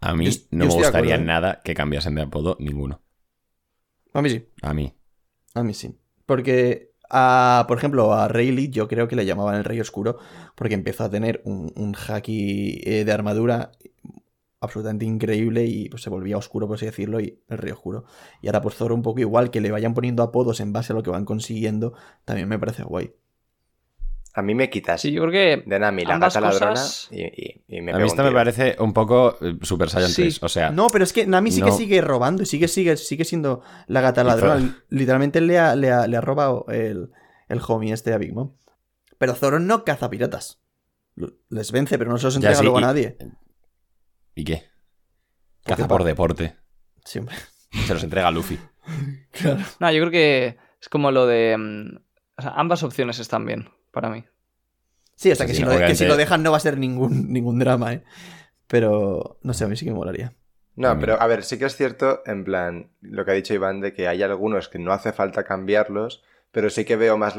A mí Yo- yo no me gustaría acuerdo, ¿eh? nada que cambiasen de apodo ninguno. A mí sí, A mí. a mí sí. Porque, a, por ejemplo, a Rayleigh yo creo que le llamaban el rey oscuro porque empezó a tener un, un haki eh, de armadura absolutamente increíble y pues, se volvía oscuro, por así decirlo, y el rey oscuro. Y ahora pues Zoro un poco igual, que le vayan poniendo apodos en base a lo que van consiguiendo, también me parece guay. A mí me quitas Sí, yo creo que de Nami la gata ladrona cosas- y, y- y me a mí un me parece un poco eh, Super Saiyan Sí. 3. O sea, No, pero es que Nami sí que sigue robando y sigue, sigue, sigue siendo la gata ladrona. Literalmente le ha, le ha- le ha robado el, el homie este a Big Mom. Pero Zoro no caza piratas. Les vence, pero no se los Ya, entrega sí, luego a nadie. ¿Y qué? Porque Caza por deporte. Siempre. Se los entrega a Luffy. Claro. No, yo creo que es como lo de. mm, o sea, ambas opciones están bien para mí. Sí, hasta Sí, que, sí, si lo, que si lo dejan no va a ser ningún, ningún drama, ¿eh? Pero no sé, a mí sí que me molaría. No, mí pero a ver, sí que es cierto, en plan, lo que ha dicho Iván, de que hay algunos que no hace falta cambiarlos, pero sí que veo más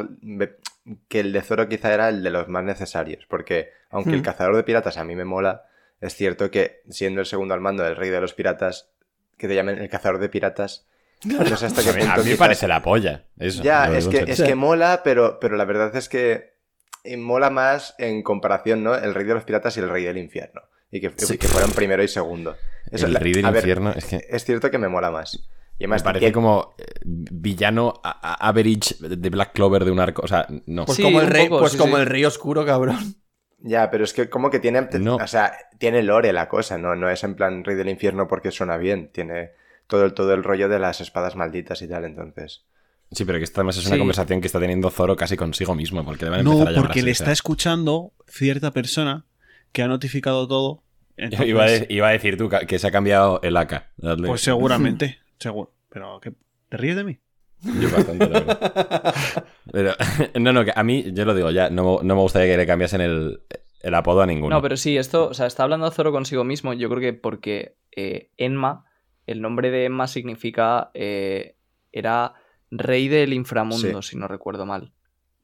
que el de Zoro quizá era el de los más necesarios, porque aunque el Hmm. cazador de piratas a mí me mola, es cierto que siendo el segundo al mando del rey de los piratas, que te llamen el cazador de piratas, no sé hasta qué A mí, punto a mí me parece la polla. Eso, Ya, es que, es que mola, pero, pero la verdad es que eh, mola más en comparación, ¿no? El rey de los piratas y el rey del infierno. Y que, Sí. que fueron primero y segundo. Eso, el rey del ver, infierno es que es cierto que me mola más. Y me además, parece que- como eh, villano a- a- average de Black Clover de un arco. O sea, no. Pues Sí, como el rey, poco, pues sí, como sí. el rey oscuro, cabrón. Ya, pero es que como que tiene... No. O sea, tiene lore la cosa, ¿no? No es en plan Rey del Infierno porque suena bien. Tiene todo el, todo el rollo de las espadas malditas y tal, entonces... Sí, pero que esta además es una Sí. conversación que está teniendo Zoro casi consigo mismo, porque le van a empezar No, a llamar porque así, le o está sea. escuchando cierta persona que ha notificado todo. entonces- Iba, a, de- iba a decir tú que se ha cambiado el AK. Dale. Pues seguramente, seguro. Pero, ¿qué? ¿te ríes de mí? Yo bastante, la verdad. Pero, no, no, que a mí, yo lo digo ya, no, no me gustaría que le cambiasen el, el apodo a ninguno. No, pero sí, esto, o sea, está hablando Zoro consigo mismo. Yo creo que porque eh, Enma, el nombre de Enma significa. eh, era rey del inframundo, si no recuerdo mal.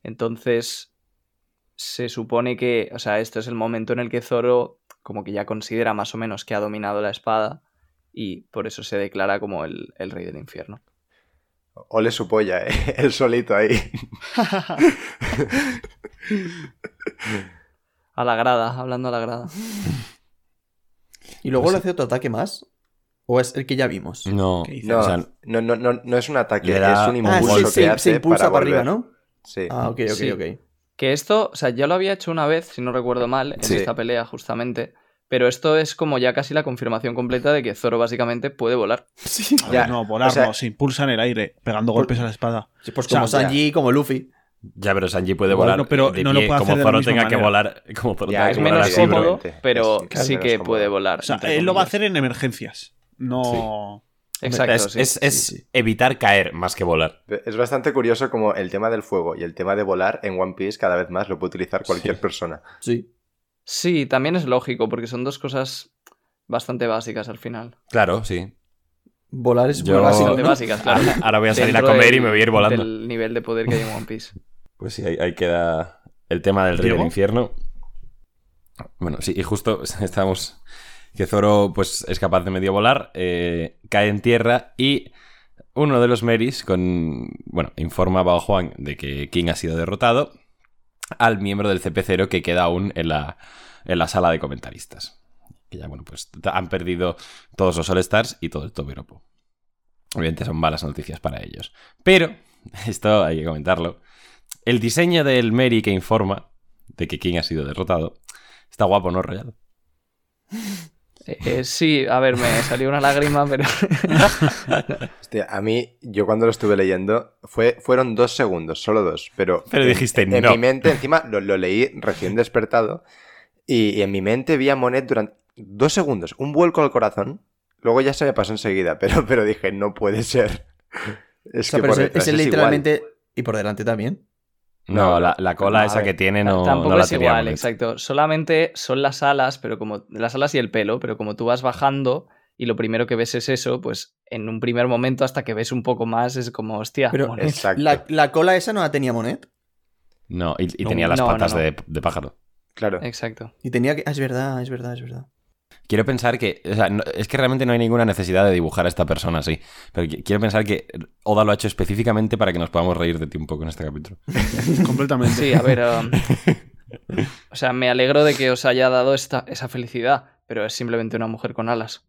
Entonces, se supone que. O sea, esto es el momento en el que Zoro, como que ya considera más o menos que ha dominado la espada. Y por eso se declara como el, el rey del infierno. Ole su polla, ¿eh? El solito ahí. A la grada, hablando a la grada. ¿Y luego Pues le sí. hace otro ataque más? ¿O es el que ya vimos? No. No, o sea, no, no, no, no es un ataque, da- es un Ah, impulso sí, que se, hace se impulsa para, arriba. ¿no? Sí. Ah, ok, ok, Sí. ok. Que esto, o sea, ya lo había hecho una vez, si no recuerdo mal, en Sí. esta pelea justamente. Pero esto es como ya casi la confirmación completa de que Zoro básicamente puede volar. Sí. Ya, no, volar o sea- no, se impulsa en el aire, pegando golpes a la espada. Sí, pues O sea, como Sanji, como Luffy. ya, pero Sanji puede Bueno, volar. pero de no lo pie, puede como hacer de la Zoro tenga que volar. Como Zoro Ya, tenga es que menos volar cómodo, pero Es- sí que cómodo. puede volar. O sea, él lo va a hacer en emergencias. No. Exacto, es, sí. es- es sí, sí. evitar caer más que volar. Es bastante curioso como el tema del fuego y el tema de volar en One Piece cada vez más lo puede utilizar cualquier persona. Sí. Sí, también es lógico, porque son dos cosas bastante básicas al final. Claro, sí. Volar es Yo- Bastante básicas, claro. Ahora, ahora voy a salir a comer y me voy a ir volando. Del nivel de poder que hay en One Piece. Pues sí, ahí, ahí queda el tema del ¿Diego? del infierno. Bueno, sí, y justo estamos. Que Zoro, pues, es capaz de medio volar, eh, cae en tierra y uno de los Meris, con. Bueno, informa a Bao Juan de que King ha sido derrotado al miembro del CP0 que queda aún en la, en la sala de comentaristas. Que ya, bueno, pues han perdido todos los All-Stars y todo el Tobiropo. Obviamente son malas noticias para ellos. Pero, esto hay que comentarlo. El diseño del Mary que informa de que King ha sido derrotado está guapo, ¿no, Royal? Eh, eh, sí, a ver, me salió una lágrima, pero. Hostia, a mí, yo cuando lo estuve leyendo, fue, fueron dos segundos, solo dos, pero... Pero en- dijiste, en, "No". mi mente, encima, lo, lo leí recién despertado y, y en mi mente vi a Monet durante dos segundos, un vuelco al corazón, luego ya se me pasó enseguida, pero, pero dije, no puede ser. Es O sea, que pero por es, igual. literalmente. Y por delante también. No, No, la, la cola no, esa ver. que tiene no, Tampoco no la es tenía igual, exacto. Solamente son las alas, pero como. Las alas y el pelo, pero como tú vas bajando y lo primero que ves es eso, pues en un primer momento, hasta que ves un poco más, es como, hostia, Pero la, la cola esa no la tenía Monet. No, y, y No, tenía las no, patas no, no. De, de pájaro. Claro. Exacto. Y tenía que. ah, es verdad, es verdad, es verdad. Quiero pensar que. O sea, no- es que realmente no hay ninguna necesidad de dibujar a esta persona así. Pero qui- quiero pensar que Oda lo ha hecho específicamente para que nos podamos reír de ti un poco en este capítulo. Completamente. Sí, a ver. um, o sea, me alegro de que os haya dado esta, esa felicidad, pero es simplemente una mujer con alas.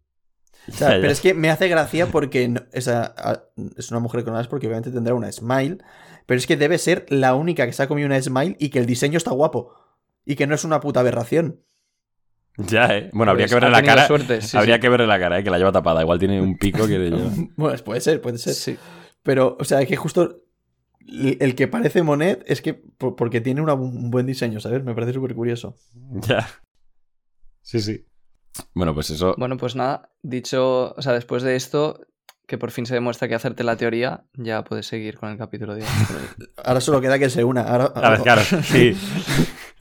O sea, pero es que me hace gracia porque no- esa, a- es una mujer con alas porque obviamente tendrá una smile. Pero es que debe ser la única que se ha comido una smile y que el diseño está guapo. Y que no es una puta aberración. Ya, ¿eh? Bueno, habría Pues que verle ha la cara. suerte, sí, habría sí. que verle la cara, ¿eh? que la lleva tapada. Igual tiene un pico que le lleva. Bueno, puede ser, puede ser. Sí. Pero, o sea, que justo el que parece Monet es que por- porque tiene una- un buen diseño, ¿sabes? Me parece súper curioso. Ya. Sí, sí. Bueno, pues eso. Bueno, pues nada, dicho, o sea, después de esto, que por fin se demuestra que hacerte la teoría, ya puedes seguir con el capítulo de hoy. Ahora solo queda que se una. Ahora, A ver, claro, sí.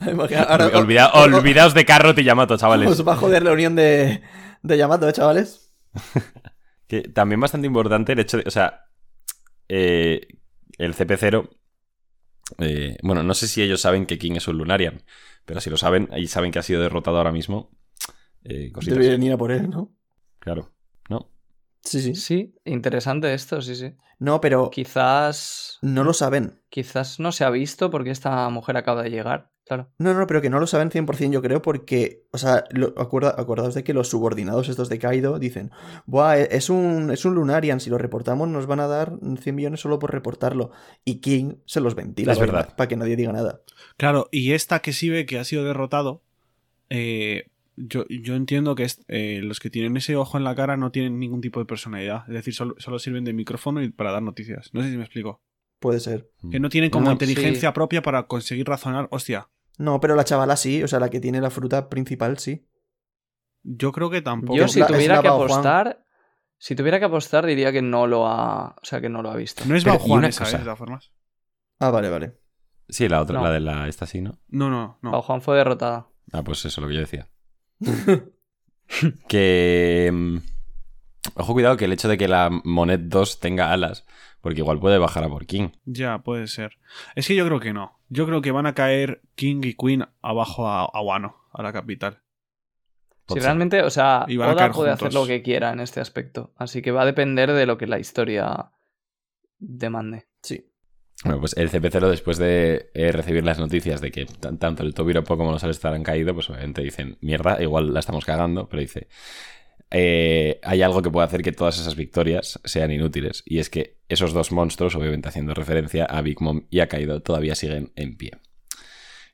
ahora- Olvida- olvidaos de Carrot y Yamato, chavales. Os va a joder la unión de, de Yamato, ¿eh, chavales? Que también bastante importante el hecho de. O sea, eh, el CP0. eh, bueno, no sé si ellos saben que King es un Lunarian, pero si lo saben y saben que ha sido derrotado ahora mismo. Eh. Deberían ir a por él, ¿no? Claro. Sí, sí. Sí, interesante esto, sí, sí. No, pero Quizás, no lo saben. quizás no se ha visto porque esta mujer acaba de llegar Claro. No, no, pero que no lo saben 100% yo creo porque, o sea, lo, acuerda, acordaos de que los subordinados estos de Kaido dicen, Buah, e- es un, es un Lunarian, si lo reportamos nos van a dar 100 millones solo por reportarlo. Y King se los ventila Es verdad. para que nadie diga nada. Claro, y esta que sí ve que ha sido derrotado, eh, yo, yo entiendo que es- eh, los que tienen ese ojo en la cara no tienen ningún tipo de personalidad. Es decir, solo, solo sirven de micrófono y para dar noticias. No sé si me explico. Puede ser. Que no tienen como No, inteligencia propia para conseguir razonar. Hostia, No, pero la chavala sí, o sea, la que tiene la fruta principal sí. yo creo que tampoco. Yo es si la- es tuviera que Juan. apostar, si tuviera que apostar diría que no lo ha, o sea, que no lo ha visto. No es Bao Juan esa, cosa. eh, de todas formas. Ah, vale, vale. Sí, la otra, No. la de la esta sí, ¿no? No, no, no. Bao Juan fue derrotada. Ah, pues eso, lo que yo decía. que... mm, Ojo, cuidado que el hecho de que la Monet 2 tenga alas, porque igual puede bajar a por King. Ya, puede ser. Es que yo creo que no. Yo creo que van a caer King y Queen abajo a, a Wano, a la capital. Si ser. realmente, o sea, Oda puede juntos. hacer lo que quiera en este aspecto. Así que va a depender de lo que la historia demande. Sí. Bueno, pues el CP0 después de eh, recibir las noticias de que tan- tanto el Tobiropo como los Alistar han caído, pues obviamente dicen, mierda, igual la estamos cagando, pero dice, eh, hay algo que puede hacer que todas esas victorias sean inútiles, y es que esos dos monstruos, obviamente haciendo referencia a Big Mom y a Kaido, todavía siguen en pie.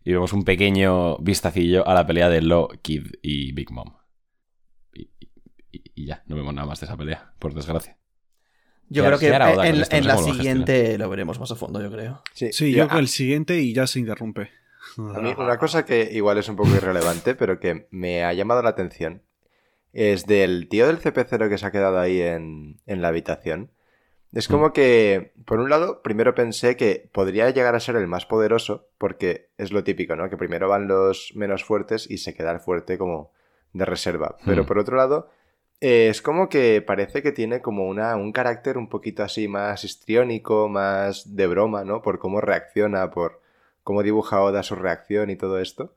Y vemos un pequeño vistacillo a la pelea de Lo, Kid y Big Mom. Y- y ya, no vemos nada más de esa pelea, por desgracia. Yo ¿Qué creo que en, la lo siguiente lo veremos más a fondo, yo creo. Sí, ah. yo creo el siguiente y ya se interrumpe. A mí una cosa que igual es un poco irrelevante, pero que me ha llamado la atención, es del tío del CP0 que se ha quedado ahí en, en la habitación. Es como que, por un lado, primero pensé que podría llegar a ser el más poderoso, porque es lo típico, ¿no? Que primero van los menos fuertes y se queda el fuerte como de reserva. Pero Hmm. por otro lado, eh, es como que parece que tiene como una, un carácter un poquito así más histriónico, más de broma, ¿no? Por cómo reacciona, por cómo dibuja Oda su reacción y todo esto.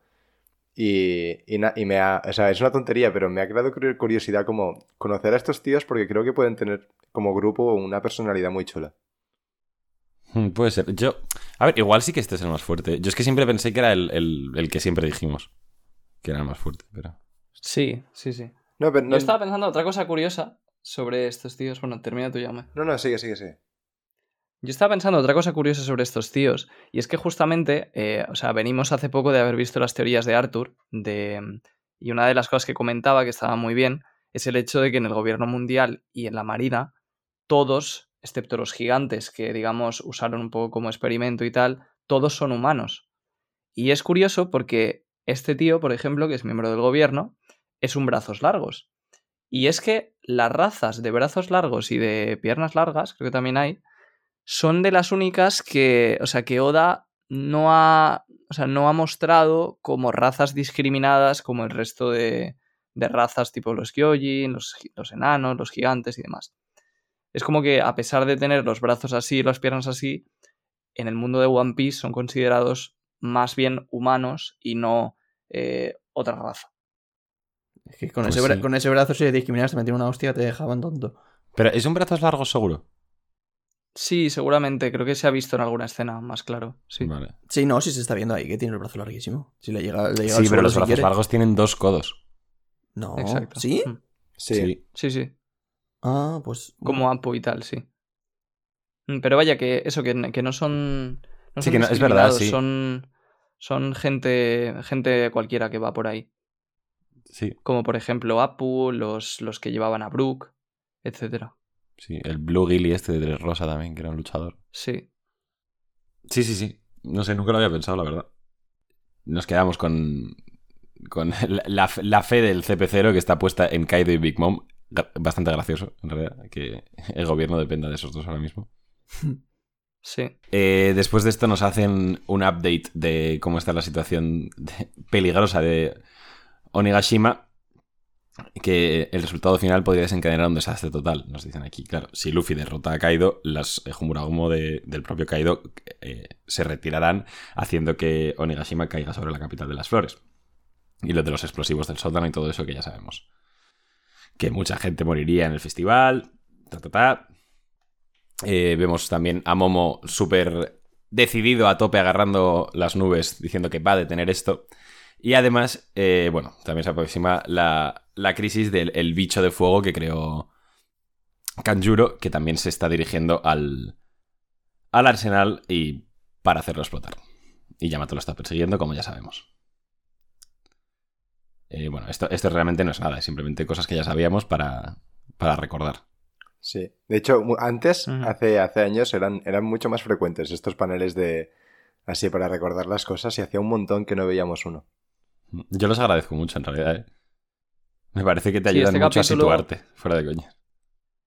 Y, y, na- y me ha, o sea, es una tontería, pero me ha creado curi- curiosidad como conocer a estos tíos porque creo que pueden tener como grupo una personalidad muy chula. Hmm, Puede ser. Yo. A ver, igual sí que este es el más fuerte. Yo es que siempre pensé que era el, el- el que siempre dijimos. Que era el más fuerte, pero. Sí, sí, sí. No, pero no, Yo estaba pensando otra cosa curiosa sobre estos tíos. Bueno, termina tú, llame. no, no, sigue, sigue, sigue. Yo estaba pensando otra cosa curiosa sobre estos tíos, y es que justamente, eh, o sea, venimos hace poco de haber visto las teorías de Arthur, de, y una de las cosas que comentaba que estaba muy bien es el hecho de que en el gobierno mundial y en la marina, todos, excepto los gigantes que, digamos, usaron un poco como experimento y tal, todos son humanos. Y es curioso porque este tío, por ejemplo, que es miembro del gobierno, es un brazos largos. Y es que las razas de brazos largos y de piernas largas, creo que también hay, son de las únicas que, o sea, que Oda no ha, o sea, no ha mostrado como razas discriminadas como el resto de, razas tipo los gi- los enanos, los gigantes y demás. Es como que a pesar de tener los brazos así y las piernas así, en el mundo de One Piece son considerados más bien humanos y no eh, otra raza. Es que con, Pues ese, bra- sí. con ese brazo, si le discriminas, te metían una hostia, te dejaban tonto. Pero es un brazos largos seguro. Sí, seguramente, creo que se ha visto en alguna escena más claro. Sí. Vale. Sí, no, si se está viendo ahí que tiene el brazo larguísimo. Si le llega, le llega Sí, al pero los si brazos quiere. largos tienen dos codos. No, Exacto. ¿sí? Mm. Sí. Sí, sí. Ah, pues... como Apo y tal, sí. Mm, Pero vaya, que eso, que, que no son. No Sí, son que no- es verdad, sí. Son, son gente, gente cualquiera que va por ahí. Sí, Como por ejemplo Apu, los, los que llevaban a Brook, etcétera. sí. El Blue Gilly este de Rosa también, que era un luchador. Sí. Sí, sí, sí. No sé, nunca lo había pensado, la verdad. Nos quedamos con, con la, la fe- la fe del CP0 que está puesta en Kaido y Big Mom. Bastante gracioso, en realidad, que el gobierno dependa de esos dos ahora mismo. Sí. Eh, después de esto nos hacen un update de cómo está la situación de- peligrosa de Onigashima. Que el resultado final podría desencadenar un desastre total, nos dicen aquí. Claro, si Luffy derrota a Kaido, las eh, Humuragomo de- del propio Kaido eh, se retirarán, haciendo que Onigashima caiga sobre la capital de las flores. Y lo de los explosivos del sótano y todo eso que ya sabemos. Que mucha gente moriría en el festival. Ta, ta, ta. Eh, vemos también a Momo súper decidido a tope agarrando las nubes diciendo que va a detener esto. Y además, eh, bueno, también se aproxima la, la crisis del el bicho de fuego que creó Kanjuro, que también se está dirigiendo al, al arsenal y para hacerlo explotar. Y Yamato lo está persiguiendo, como ya sabemos. Eh, bueno, esto, esto realmente no es nada, es simplemente cosas que ya sabíamos para, para recordar. Sí. De hecho, antes, hace, hace años, eran, eran mucho más frecuentes estos paneles de. Así para recordar las cosas y hacía un montón que no veíamos uno. Yo los agradezco mucho, en realidad. ¿eh? Me parece que te Sí, ayudan este mucho a situarte, fuera de coña.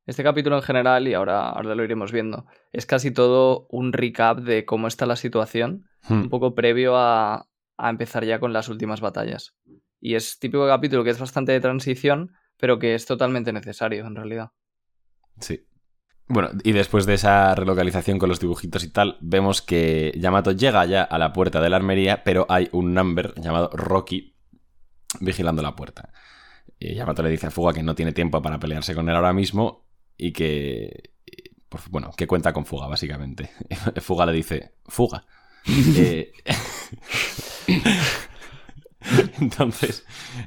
Este capítulo en general, y ahora, ahora lo iremos viendo, es casi todo un recap de cómo está la situación, Hmm. un poco previo a, a empezar ya con las últimas batallas. Y es típico capítulo que es bastante de transición, pero que es totalmente necesario en realidad. Sí. Bueno, y después de esa relocalización con los dibujitos y tal, vemos que Yamato llega ya a la puerta de la armería, pero hay un number llamado Rocky vigilando la puerta. Y Yamato le dice a Fuga que no tiene tiempo para pelearse con él ahora mismo y que. pues, bueno, que cuenta con Fuga, básicamente. Fuga le dice: Fuga. Eh, Entonces,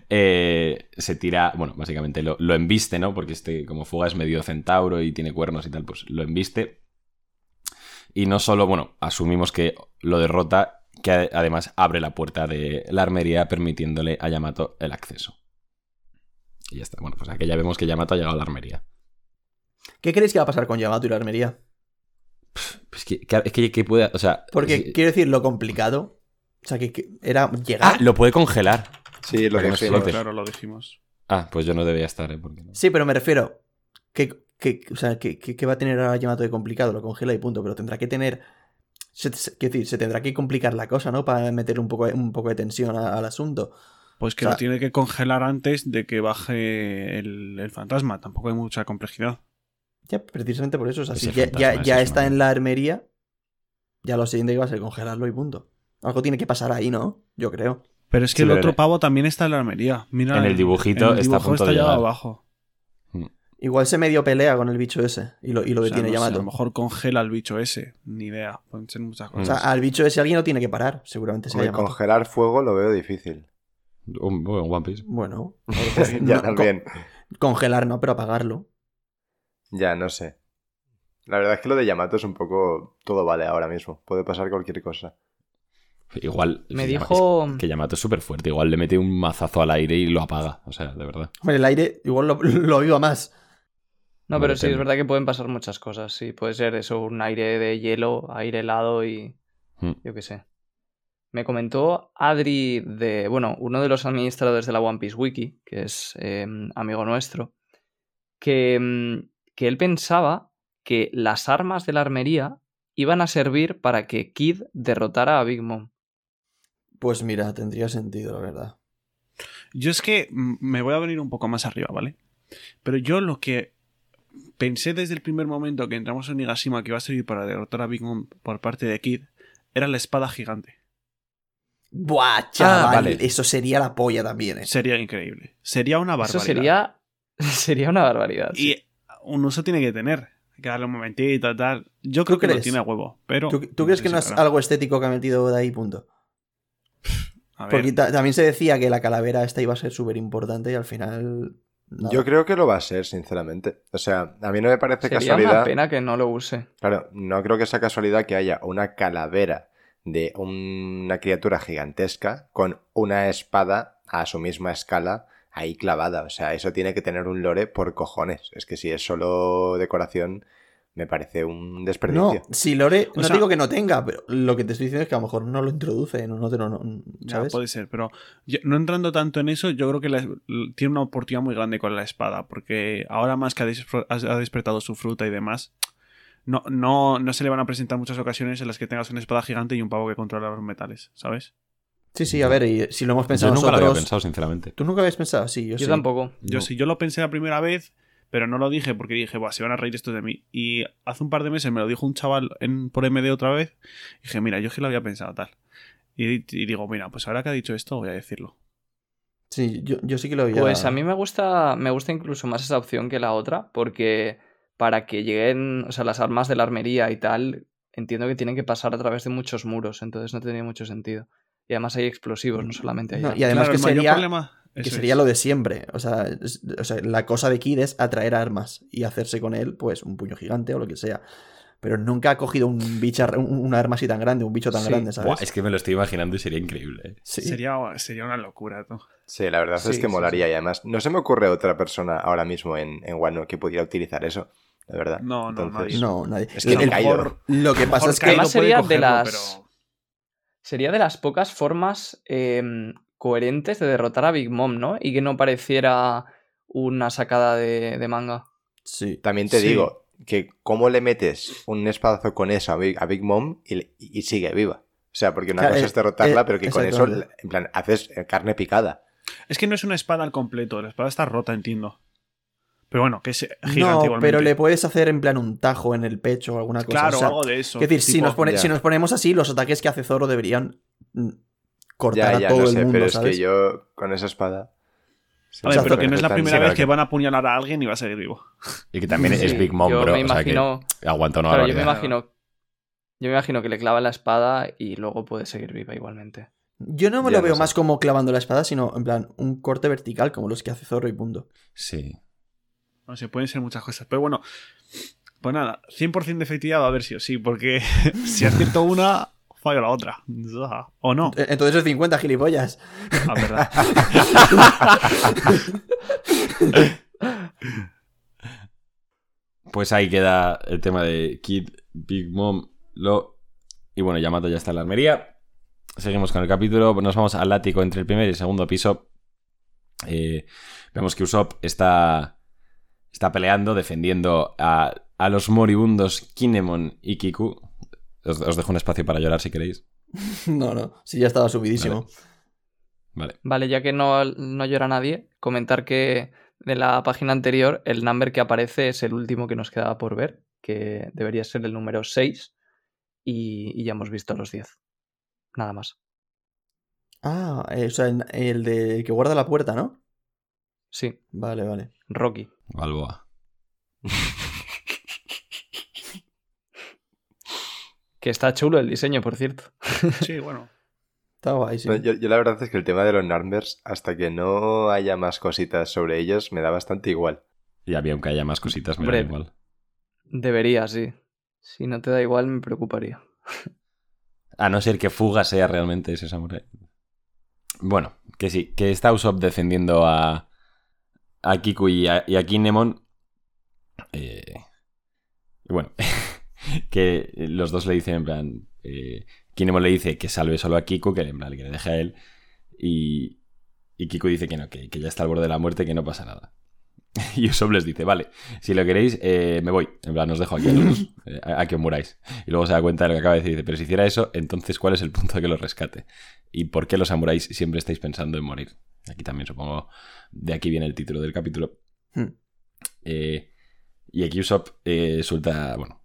eh, se tira, bueno, básicamente lo, lo embiste, ¿no? Porque este, como Fuga es medio centauro y tiene cuernos y tal, pues lo embiste. Y no solo, bueno, asumimos que lo derrota, que ade- además abre la puerta de la armería permitiéndole a Yamato el acceso. Y ya está. Bueno, pues aquí ya vemos que Yamato ha llegado a la armería. ¿Qué creéis que va a pasar con Yamato y la armería? Es que, que- es que, puede, o sea... Porque sí- quiero decir, lo complicado. O sea, que, que era llegar. Ah, lo puede congelar. Sí, lo explote. Claro, lo dijimos. Ah, pues yo no debía estar, ¿eh? Porque no. Sí, pero me refiero. Que, que, o sea, que, que- que va a tener ahora Yamato de complicado, lo congela y punto. Pero tendrá que tener. Se, decir, se tendrá que complicar la cosa, ¿no? Para meter un poco, de- un poco de tensión a- al asunto. Pues que O sea- lo tiene que congelar antes de que baje el, el fantasma. Tampoco hay mucha complejidad. Ya, precisamente por eso. O sea, si ya, fantasma, ya, ya es está en la armería, ya lo siguiente va a ser congelarlo y punto. Algo tiene que pasar ahí, ¿no? Yo creo. Pero es que Sí, el otro pavo también está en la armería. Mira, En el dibujito en el está a de está ya abajo. Igual se medio pelea con el bicho ese y lo, y lo O sea, detiene no sé, Yamato. a lo mejor congela al bicho ese. Ni idea. Pueden ser muchas O cosas. sea, al bicho ese alguien lo tiene que parar, seguramente Yamato. congelar fuego lo veo difícil. Un, un One Piece. Bueno, ya no, también. con- congelar no, pero apagarlo. Ya, no sé. La verdad es que lo de Yamato es un poco... Todo vale ahora mismo. Puede pasar cualquier cosa. Igual. Me dijo- es que Yamato es súper fuerte. Igual le mete un mazazo al aire y lo apaga. O sea, de verdad. Hombre, el aire igual lo, lo viva más. No, No pero sí, es verdad que pueden pasar muchas cosas. Sí, puede ser eso, un aire de hielo, aire helado y. Hmm. Yo qué sé. Me comentó Adri de. Bueno, uno de los administradores de la One Piece Wiki, que es eh, amigo nuestro, que, mm, que él pensaba que las armas de la armería iban a servir para que Kid derrotara a Big Mom. Pues mira, tendría sentido, la verdad. Yo es que me voy a venir un poco más arriba, ¿vale? Pero yo lo que pensé desde el primer momento que entramos en Nigashima que iba a servir para derrotar a Big Mom por parte de Kid era la espada gigante. Buah, chaval, vale. eso sería la polla también, eh. Sería increíble. Sería una barbaridad. Eso sería. Sería una barbaridad. sí. Y un uso tiene que tener. Hay que darle un momentito, tal. Yo creo ¿Tú que lo tiene a huevo. Pero. ¿Tú, tú crees que no es algo estético que ha metido de ahí, punto? A ver, Porque ta- también se decía que la calavera esta iba a ser súper importante y al final. nada. Yo creo que lo va a ser, sinceramente. O sea, a mí no me parece Sería casualidad... una pena que no lo use. Claro, no creo que sea casualidad que haya una calavera de una criatura gigantesca con una espada a su misma escala ahí clavada. O sea, eso tiene que tener un lore por cojones. Es que si es solo decoración, me parece un No, desperdicio. si Lore, O no sea- digo que no tenga, pero lo que te estoy diciendo es que a lo mejor no lo introduce, no, no te lo. no- ya, ¿Sabes? puede ser, pero yo- no entrando tanto en eso, yo creo que la- tiene una oportunidad muy grande con la espada, porque ahora más que ha, ha- despertado su fruta y demás, no, no, no se le van a presentar muchas ocasiones en las que tengas una espada gigante y un pavo que controla los metales, ¿sabes? Sí, sí, a ver, y si lo hemos Yo pensado nunca lo nosotros. había pensado, sinceramente. ¿Tú nunca habías pensado? Sí, yo, Yo sí. tampoco. Yo No. sí, yo lo pensé la primera vez, pero no lo dije porque dije, Buah, se van a reír estos de mí. Y hace un par de meses me lo dijo un chaval en, por MD otra vez. Y dije, mira, yo es que lo había pensado tal. Y, y digo, mira, pues ahora que ha dicho esto, voy a decirlo. Sí, yo, yo sí que lo había. Pues a mí me gusta, me gusta incluso más esa opción que la otra, porque para que lleguen, o sea, las armas de la armería y tal, entiendo que tienen que pasar a través de muchos muros, entonces no tendría mucho sentido. Y además hay explosivos, no solamente hay No, y además Claro, que sería, problema- que sería es. lo de siempre. O sea, es- o sea, la cosa de Kid es atraer armas y hacerse con él, pues, un puño gigante o lo que sea. Pero nunca ha cogido un bicho, un, un arma así tan grande, un bicho tan Sí. grande, ¿sabes? Buah, es que me lo estoy imaginando y sería increíble. ¿eh? Sí. Sería, sería una locura, tú. Sí, la verdad es que sí, molaría y además no se me ocurre otra persona ahora mismo en, en Wano que pudiera utilizar eso, la verdad. No, no, nadie. No, nadie. Es que El- Kaido. Lo que pasa Mejor es que. Además puede sería de las- pero- Sería de las pocas formas em, coherentes de derrotar a Big Mom, ¿no? Y que no pareciera una sacada de, de manga. Sí. También te Sí. digo que cómo le metes un espadazo con eso a Big, a Big Mom y, sigue viva. O sea, porque una Claro, cosa eh, es derrotarla, eh, pero que con eso, en plan, haces carne picada. Es que no es una espada al completo, la espada está rota, entiendo. Pero bueno, que es gigante No, igualmente. pero le puedes hacer en plan un tajo en el pecho o alguna cosa. Claro, o sea, algo de eso. Es decir, si, nos pone- si nos ponemos así, los ataques que hace Zoro deberían mm, cortar Ya, a todo no el sé, mundo, pero es que yo con esa espada... me Exacto, pero que no es la primera sí, vez que van a apuñalar a alguien y va a seguir vivo. Y que también es Big Mom, yo bro. me o sea que imagino- aguanta una Claro, yo me imagino. Yo me imagino que le clava la espada y luego puede seguir viva igualmente. Yo no me Ya lo no veo sé. más como clavando la espada, sino en plan un corte vertical, como los que hace Zorro y punto. Sí. No sé, pueden ser muchas cosas. Pero bueno, pues nada, 100% de efectividad va a haber sí o sí, porque si acierto una, fallo la otra. O no, E- Entonces es 50 gilipollas. la verdad. Pues ahí queda el tema de Kid, Big Mom, Lo. Y bueno, Yamato ya está en la armería. Seguimos con el capítulo. Nos vamos al ático entre el primer y el segundo piso. Eh, vemos que Usopp está, está peleando, defendiendo a, a los moribundos Kinemon y Kiku. Os, os dejo un espacio para llorar si queréis. No, no, sí, ya estaba subidísimo. Vale. Vale, ya que no, no llora nadie, comentar que de la página anterior el number que aparece es el último que nos quedaba por ver, que debería ser el número 6 y, y ya hemos visto los 10. Nada más. Ah, eh, o sea, el, el de el que guarda la puerta, ¿no? Sí, Vale, vale. Rocky. Balboa. Que está chulo el diseño, por cierto. Sí, bueno. Está guay, sí. No, yo, yo la verdad es que el tema de los numbers, hasta que no haya más cositas sobre ellos, me da bastante igual. Y había aunque haya más cositas, me da igual. Debería, sí. Si no te da igual, me preocuparía. A no ser que Fuga sea realmente ese samurái. Bueno, que sí, que está Usopp defendiendo a, a Kiku y a, y a Kinemon. Eh, y bueno, que los dos le dicen en plan... eh, Kinemon le dice que salve solo a Kiku, que en plan que le deje a él. Y, y Kiku dice que no, que, que ya está al borde de la muerte, que no pasa nada. Y Usopp les dice, vale, si lo queréis, eh, me voy. En plan, os dejo aquí a, los dos, eh, a, a que os muráis. Y luego se da cuenta de lo que acaba de decir. Dice, pero si hiciera eso, entonces ¿cuál es el punto de que los rescate? ¿Y por qué los samuráis siempre estáis pensando en morir? Aquí también supongo, de aquí viene el título del capítulo. Hmm. Eh, y aquí Usopp eh, suelta, bueno,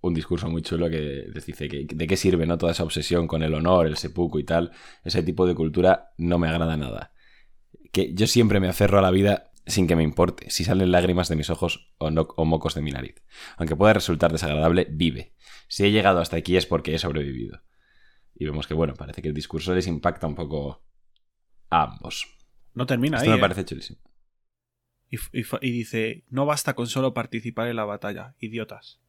un discurso muy chulo que les dice que de qué sirve no toda esa obsesión con el honor, el seppuku y tal. Ese tipo de cultura no me agrada nada. Que yo siempre me aferro a la vida sin que me importe si salen lágrimas de mis ojos o, no- o mocos de mi nariz. Aunque pueda resultar desagradable, vive. Si he llegado hasta aquí es porque he sobrevivido. Y vemos que, bueno, parece que el discurso les impacta un poco a ambos. No termina Esto ahí. me ¿eh? parece chulísimo. Y, dice, no basta con solo participar en la batalla, idiotas.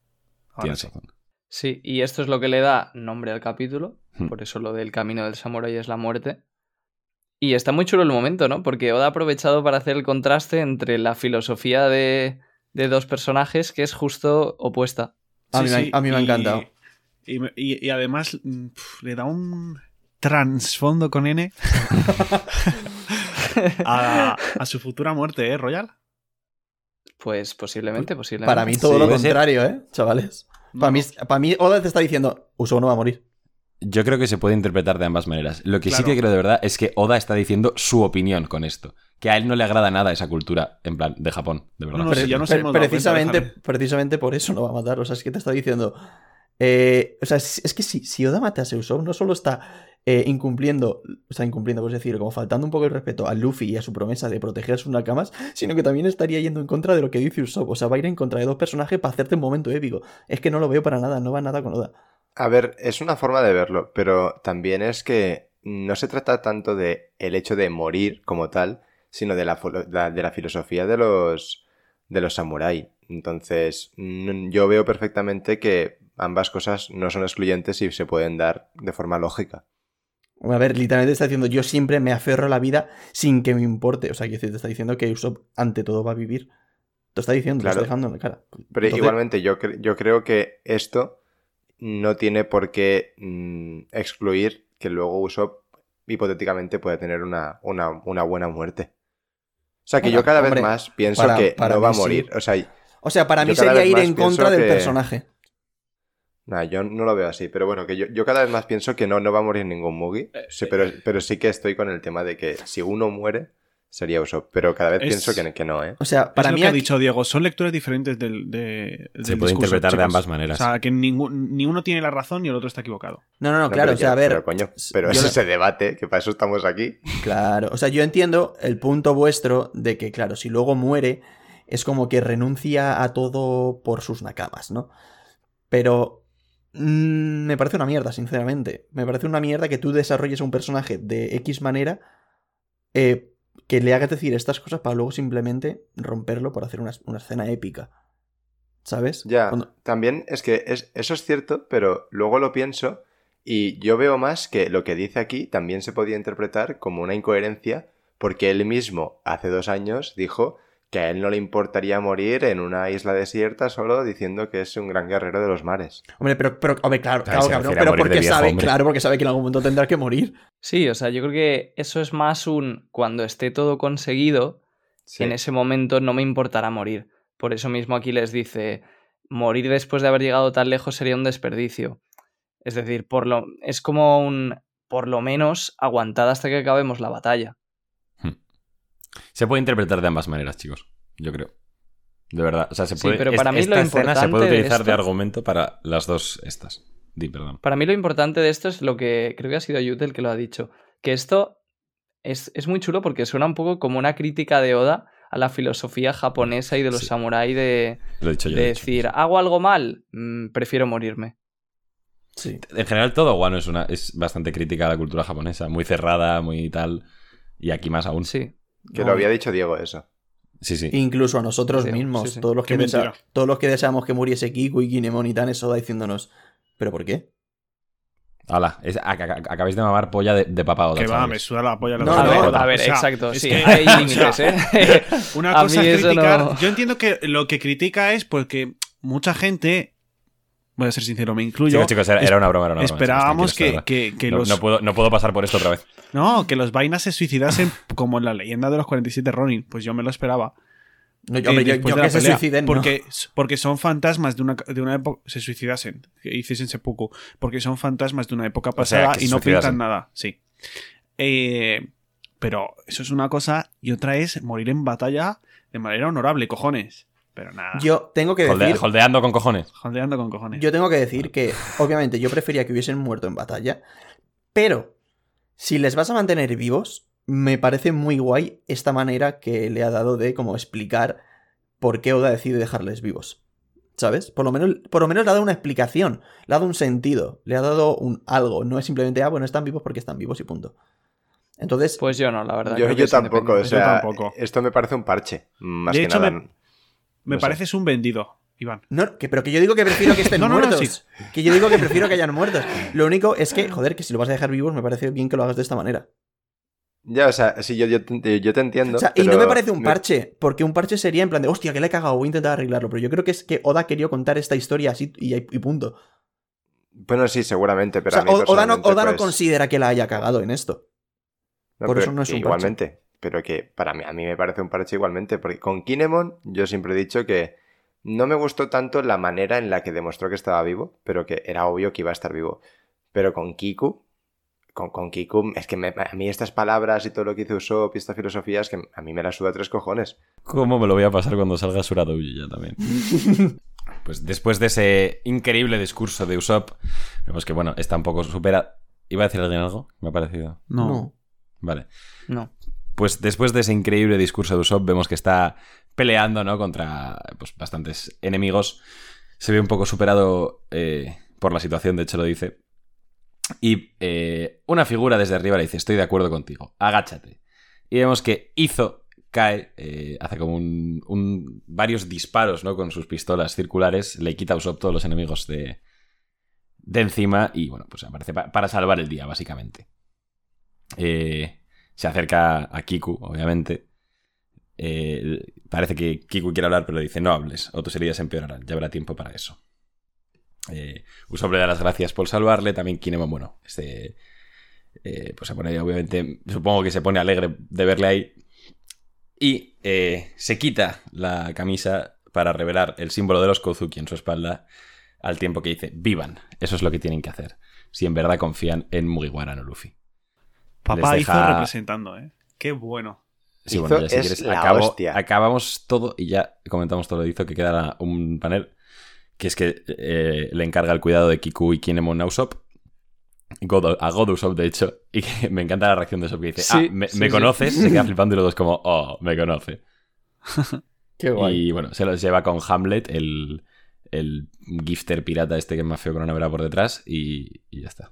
Ahora Tienes sí. razón. Sí, y esto es lo que le da nombre al capítulo. Hmm. Por eso lo del camino del samurái es la muerte. Y está muy chulo el momento, ¿no? Porque Oda ha aprovechado para hacer el contraste entre la filosofía de, de dos personajes que es justo opuesta. A mí Sí, me- sí, a mí me ha y- encantado. Y, y- y además mm, pf, le da un trasfondo con N a, a su futura muerte, ¿eh, Royal? Pues posiblemente, posiblemente. Para mí todo Sí, lo contrario, ¿eh, chavales? Para mí, para mí, Oda te está diciendo, Uso no va a morir. Yo creo que se puede interpretar de ambas maneras. Lo que sí que creo de verdad es que Oda está diciendo su opinión con esto. Que a él no le agrada nada esa cultura, en plan, de Japón, de verdad. No, no, ya precisamente, cuenta, precisamente por eso no va a matar. O sea, es que te está diciendo. eh, o sea, es, es que si, si Oda mata a Usopp, no solo está eh, incumpliendo, o sea, incumpliendo, pues decir, como faltando un poco el respeto a Luffy y a su promesa de proteger a sus nakamas, sino que también estaría yendo en contra de lo que dice Usopp. O sea, va a ir en contra de dos personajes para hacerte un momento épico. Es que no lo veo para nada, no va nada con Oda. A ver, es una forma de verlo, pero también es que no se trata tanto de el hecho de morir como tal, sino de la, de la filosofía de los, de los samuráis. Entonces, yo veo perfectamente que ambas cosas no son excluyentes y se pueden dar de forma lógica. A ver, literalmente está diciendo, yo siempre me aferro a la vida sin que me importe. O sea, que te está diciendo que Usopp ante todo va a vivir. Te está diciendo, te Claro. lo está dejando en la cara. Pero Entonces, igualmente yo, cre- yo creo que esto no tiene por qué mm, excluir que luego Usopp hipotéticamente puede tener una, una, una buena muerte. O sea que Bueno, yo cada hombre, vez más pienso para- que para no va a sí. morir. O sea, O sea, para mí sería ir en contra del que- personaje. Nah, yo no lo veo así. Pero bueno, que yo, yo cada vez más pienso que no, no va a morir ningún Mugi. Eh, Sí, pero, pero sí que estoy con el tema de que si uno muere, sería Usopp. Pero cada vez Es- pienso que, que no, ¿eh? O sea, para es lo mí que ha dicho Diego, son lecturas diferentes del, de, del Se puede discurso, interpretar de ambas maneras. O sea, que ningún, ni uno tiene la razón ni el otro está equivocado. No, no, no, No, claro, pero o sea, ya- a ver. Pero, coño, pero yo eso lo- se debate, que para eso estamos aquí. Claro, o sea, yo entiendo el punto vuestro de que, claro, si luego muere, es como que renuncia a todo por sus nakamas, ¿no? Pero mm, me parece una mierda, sinceramente. Me parece una mierda que tú desarrolles un personaje de X manera eh, que le hagas decir estas cosas para luego simplemente romperlo por hacer una, una escena épica. ¿Sabes? Ya, Cuando- también es que es, eso es cierto, pero luego lo pienso y yo veo más que lo que dice aquí también se podía interpretar como una incoherencia porque él mismo hace dos años dijo que a él no le importaría morir en una isla desierta solo diciendo que es un gran guerrero de los mares. Hombre, pero, pero hombre, claro, Claro, claro, cabrón, pero porque viejo, sabe, hombre. claro, porque sabe que en algún momento tendrá que morir. Sí, o sea, yo creo que eso es más un cuando esté todo conseguido, Sí. en ese momento no me importará morir. Por eso mismo aquí les dice, morir después de haber llegado tan lejos sería un desperdicio. Es decir, por lo, es como un, por lo menos, aguantad hasta que acabemos la batalla. Se puede interpretar de ambas maneras, chicos. Yo creo. De verdad. O sea, se Sí, puede. pero es- para mí esta lo escena se puede de utilizar de esto- argumento para las dos estas. Di, perdón. Para mí lo importante de esto es lo que creo que ha sido Yutel que lo ha dicho, que esto es, es muy chulo porque suena un poco como una crítica de Oda a la filosofía japonesa y de los Sí. samuráis de, Lo he dicho yo. de de hecho. decir, hago algo mal, Mm, prefiero morirme. Sí. En general, todo Wano es, una, es bastante crítica a la cultura japonesa. Muy cerrada, muy tal. Y aquí más aún. Sí. Que No, lo había dicho Diego eso. Sí, sí. Incluso a nosotros Sí, mismos, sí, sí. Todos, los que desa- todos los que deseamos que muriese Kiku y Kinemon y Tan, eso da diciéndonos, ¿pero por qué? Hala, es- ac- ac- acabáis de mamar polla de, de papá Oda, que va, me suda la polla. lo No, a, ver, a ver, O sea, exacto, es sí, que- hay límites, ¿eh? Una cosa es criticar. no- Yo entiendo que lo que critica es porque mucha gente. Voy a ser sincero, me incluyo. Chicos, chicos, era, es- una broma, era una broma, Esperábamos que, que, que no, los. no puedo, no puedo pasar por esto otra vez. No, que los vainas se suicidasen como en la leyenda de los 47 Ronin. Pues yo me lo esperaba. No, yo, Eh, hombre, yo- yo que se pelea, suiciden, no. porque, porque son fantasmas de una, de una época. Se suicidasen. Que hiciesen seppuku. Porque son fantasmas de una época O sea, pasada y no pintan nada. Sí. Eh, pero eso es una cosa. Y otra es morir en batalla de manera honorable, cojones. Pero nada. Yo tengo que Holde- decir, holdeando con cojones. Jondeando con cojones. yo tengo que decir que, obviamente, yo prefería que hubiesen muerto en batalla, pero si les vas a mantener vivos, me parece muy guay esta manera que le ha dado de como explicar por qué Oda decide dejarles vivos. ¿Sabes? Por lo menos, por lo menos le ha dado una explicación, le ha dado un sentido, le ha dado un algo. No es simplemente, ah, bueno, están vivos porque están vivos y punto. Entonces, Pues yo no, la verdad. Yo, tampoco, o. Yo tampoco. esto me parece un parche. Más De que hecho, nada. me- Me no sé. pareces un vendido, Iván. No, que, pero que yo digo que prefiero que estén No, no, no, muertos. Que yo digo que prefiero que hayan muertos. Lo único es que, joder, que si lo vas a dejar vivos, me parece bien que lo hagas de esta manera. Ya, o sea, sí, yo, yo, te, yo te entiendo. O sea, y no me parece un parche, porque un parche sería en plan de, hostia, que le he cagado, voy a intentar arreglarlo. Pero yo creo que es que Oda quería contar esta historia así y, y punto. Bueno, sí, seguramente, O pero sea, a mí O- Oda, no, Oda no pues, considera que la haya cagado en esto. no, por eso no es un parche. Pero que para mí, a mí me parece un parche igualmente, porque con Kinemon yo siempre he dicho que no me gustó tanto la manera en la que demostró que estaba vivo, pero que era obvio que iba a estar vivo. Pero con Kiku, con, con Kiku, es que me- a mí estas palabras y todo lo que hizo Usopp y esta filosofía es que a mí me la suda tres cojones. ¿Cómo me lo voy a pasar cuando salga Suradouji ya también? pues después de ese increíble discurso de Usopp, vemos que, bueno, está un poco supera... ¿Iba a decir alguien algo? Me ha parecido. No. Vale. No. Pues después de ese increíble discurso de Usopp, vemos que está peleando, ¿no? Contra pues, bastantes enemigos. Se ve un poco superado eh, por la situación, de hecho lo dice. Y eh, una figura desde arriba le dice, estoy de acuerdo contigo, agáchate. Y vemos que Izo cae, eh, hace como un, varios disparos ¿no? con sus pistolas circulares, le quita a Usopp todos los enemigos de, de encima y bueno, pues aparece pa- para salvar el día, básicamente. Eh, se acerca a Kiku, obviamente. Eh, parece que Kiku quiere hablar, pero le dice, no hables, o tus heridas empeorarán, ya habrá tiempo para eso. Eh, Usopp le da las gracias por salvarle, también Kinemon, bueno, este... eh, pues se pone, obviamente, supongo que se pone alegre de verle ahí. Y eh, se quita la camisa para revelar el símbolo de los Kozuki en su espalda, al tiempo que dice, vivan, eso es lo que tienen que hacer, si en verdad confían en Mugiwara no Luffy. Papá Les hizo deja- representando, ¿eh? Qué bueno. Sí, bueno, ya si es quieres, acabo- acabamos todo y ya comentamos todo lo de Izo, que queda un panel, que es que eh, le encarga el cuidado de Kiku y Kinemon a Usopp, God- a God Usopp, de hecho, y que me encanta la reacción de Usopp, que dice, Sí, ah, me, sí, me sí. conoces, se queda flipando y los dos como, oh, me conoce. Qué guay. Y bueno, se los lleva con Hamlet, el, el gifter pirata este que es más feo que una nevera por detrás, y, y ya está.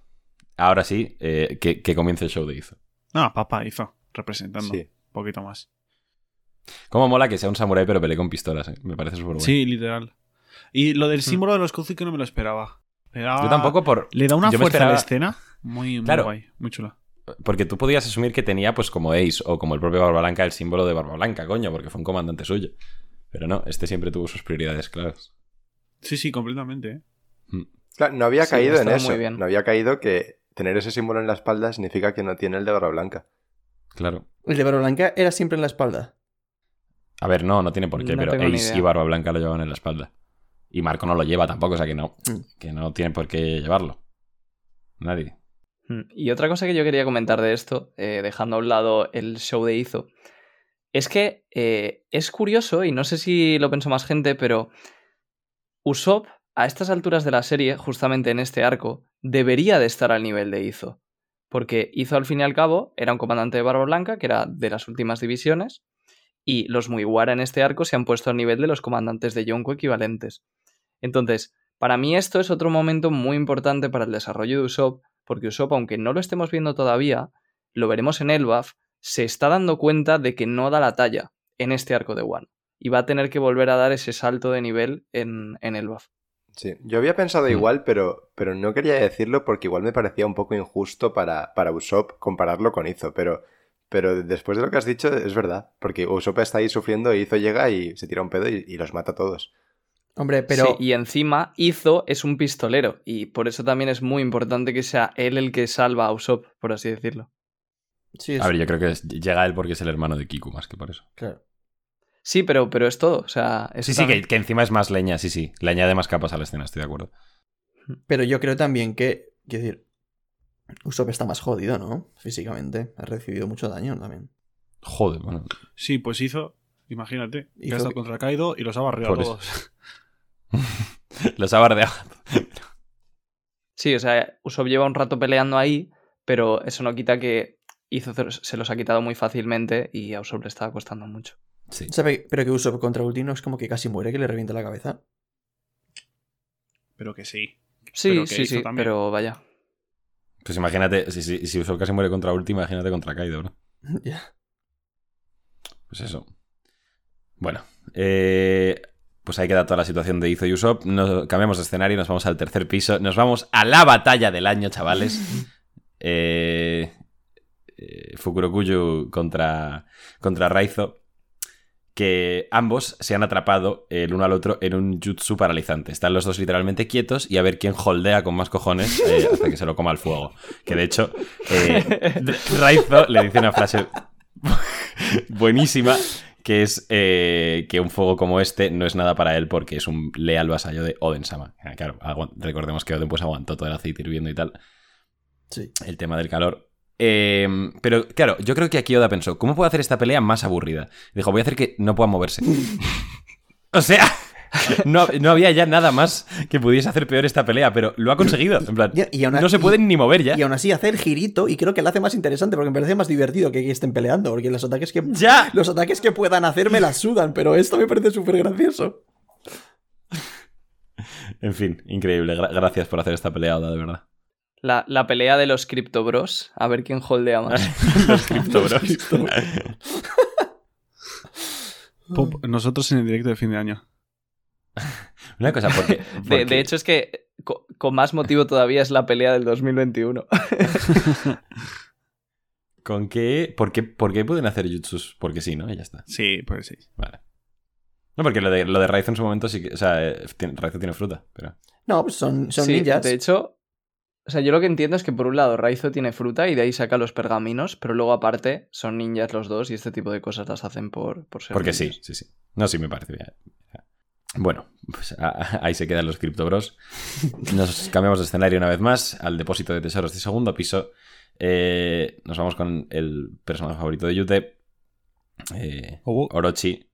Ahora sí, eh, que, que comience el show de Izo. No, papá hizo representando. Sí. Un poquito más. Cómo mola que sea un samurái pero pelee con pistolas, eh. me parece súper bueno. Sí, literal. Y lo del símbolo de los Kozuki no me lo esperaba. Le da- Yo tampoco por... Le da una fuerza a la escena muy, muy Claro. guay, muy chula. Porque tú podías asumir que tenía, pues como Ace o como el propio Barba Blanca, el símbolo de Barba Blanca, coño, porque fue un comandante suyo. Pero no, este siempre tuvo sus prioridades claras. Sí, sí, completamente. ¿eh? Claro, no había Sí, caído en eso. muy bien. No había caído que tener ese símbolo en la espalda significa que no tiene el de barba blanca. Claro. El de Barba Blanca era siempre en la espalda. A ver, no, no tiene por qué, No pero Ace y Barba Blanca lo llevaban en la espalda. Y Marco no lo lleva tampoco, o sea que no, Mm. que no tiene por qué llevarlo. Nadie. Mm, Y otra cosa que yo quería comentar de esto, eh, dejando a un lado el show de Izo, es que eh, es curioso, y no sé si lo pensó más gente, pero Usopp, a estas alturas de la serie, justamente en este arco, debería de estar al nivel de Izo. Porque Izo, al fin y al cabo, era un comandante de Barba Blanca, que era de las últimas divisiones, y los Mugiwara en este arco se han puesto al nivel de los comandantes de Yonko equivalentes. Entonces, para mí esto es otro momento muy importante para el desarrollo de Usopp, porque Usopp, aunque no lo estemos viendo todavía, lo veremos en Elbaf, se está dando cuenta de que no da la talla en este arco de One. Y va a tener que volver a dar ese salto de nivel en, en Elbaf. Sí, yo había pensado Mm. igual, pero, pero no quería decirlo porque igual me parecía un poco injusto para, para Usopp compararlo con Izo, pero, pero después de lo que has dicho es verdad, porque Usopp está ahí sufriendo y Izo llega y se tira un pedo y, y los mata a todos. Hombre, pero. Sí, y encima, Izo es un pistolero. Y por eso también es muy importante que sea él el que salva a Usopp, por así decirlo. Sí, es- A ver, yo creo que es- llega él porque es el hermano de Kiku, más que por eso. claro. Sí, pero, pero es todo. O sea, Sí, sí, que, que encima es más leña, sí, sí. Le añade más capas a la escena, estoy de acuerdo. Pero yo creo también que. Quiero decir. Usopp está más jodido, ¿no? Físicamente. Ha recibido mucho daño también. Joder, bueno. Sí, pues hizo, imagínate, que Hizo ha estado que- contra Kaido y los ha barrido a todos. Los ha bardeado. Sí, o sea, Usopp lleva un rato peleando ahí, pero eso no quita que Izo se los ha quitado muy fácilmente y a Usopp le estaba costando mucho. Sí. ¿Sabe? Pero que Usopp contra Ultimo es como que casi muere, que le revienta la cabeza. Pero que sí. Sí, Pero que sí, sí, también. pero vaya. Pues imagínate, si, si, si Usopp casi muere contra Ulti, imagínate contra Kaido, ¿no? ya. Pues eso. Bueno, eh, pues ahí queda toda la situación de Izo y Usopp. Nos, cambiamos de escenario, nos vamos al tercer piso. Nos vamos a la batalla del año, chavales. Eh, eh, Fukurokuyu contra, contra Raizo. Que ambos se han atrapado el uno al otro en un jutsu paralizante. Están los dos literalmente quietos y a ver quién holdea con más cojones eh, hasta que se lo coma el fuego. Que de hecho, eh, Raizo le dice una frase buenísima que es eh, que un fuego como este no es nada para él porque es un leal vasallo de Oden-sama. Ah, Claro, recordemos que Oden pues aguantó todo el aceite hirviendo y tal, Sí. el tema del calor. Eh, pero claro, yo creo que aquí Oda pensó, ¿cómo puedo hacer esta pelea más aburrida? Dijo, voy a hacer que no pueda moverse. o sea, no, no había ya nada más que pudiese hacer peor esta pelea, pero lo ha conseguido. En plan, y aún no se y- pueden ni mover ya. Y aún así hace el girito y creo que lo hace más interesante porque me parece más divertido que que estén peleando. Porque los ataques que. ¡Ya! Los ataques que puedan hacer me la sudan, pero esto me parece súper gracioso. En fin, increíble. Gra- gracias por hacer esta pelea, Oda, de verdad. La, la pelea de los Crypto Bros. A ver quién holdea más. Los criptobros. Pop, nosotros en el directo de fin de año. Una cosa, porque. De, porque- de hecho, es que co- con más motivo todavía es la pelea del 2021. ¿Con qué? ¿Por qué, por qué pueden hacer jutsus? Porque sí, ¿no? Y ya está. Sí, pues sí. Vale. No, porque lo de, lo de Raizo en su momento sí que. O sea, eh, tiene- Raizo tiene fruta, pero. No, pues son, son Sí, ninjas. De hecho, o sea, yo lo que entiendo es que por un lado Raizo tiene fruta y de ahí saca los pergaminos, pero luego aparte son ninjas los dos y este tipo de cosas las hacen por, por ser Porque sí, ninjas. sí, sí. No, sí, me parece bien. Bueno, pues a- a- ahí se quedan los criptobros. Nos cambiamos de escenario una vez más al depósito de tesoros de segundo piso. Eh, nos vamos con el personaje favorito de Yute, eh, Orochi.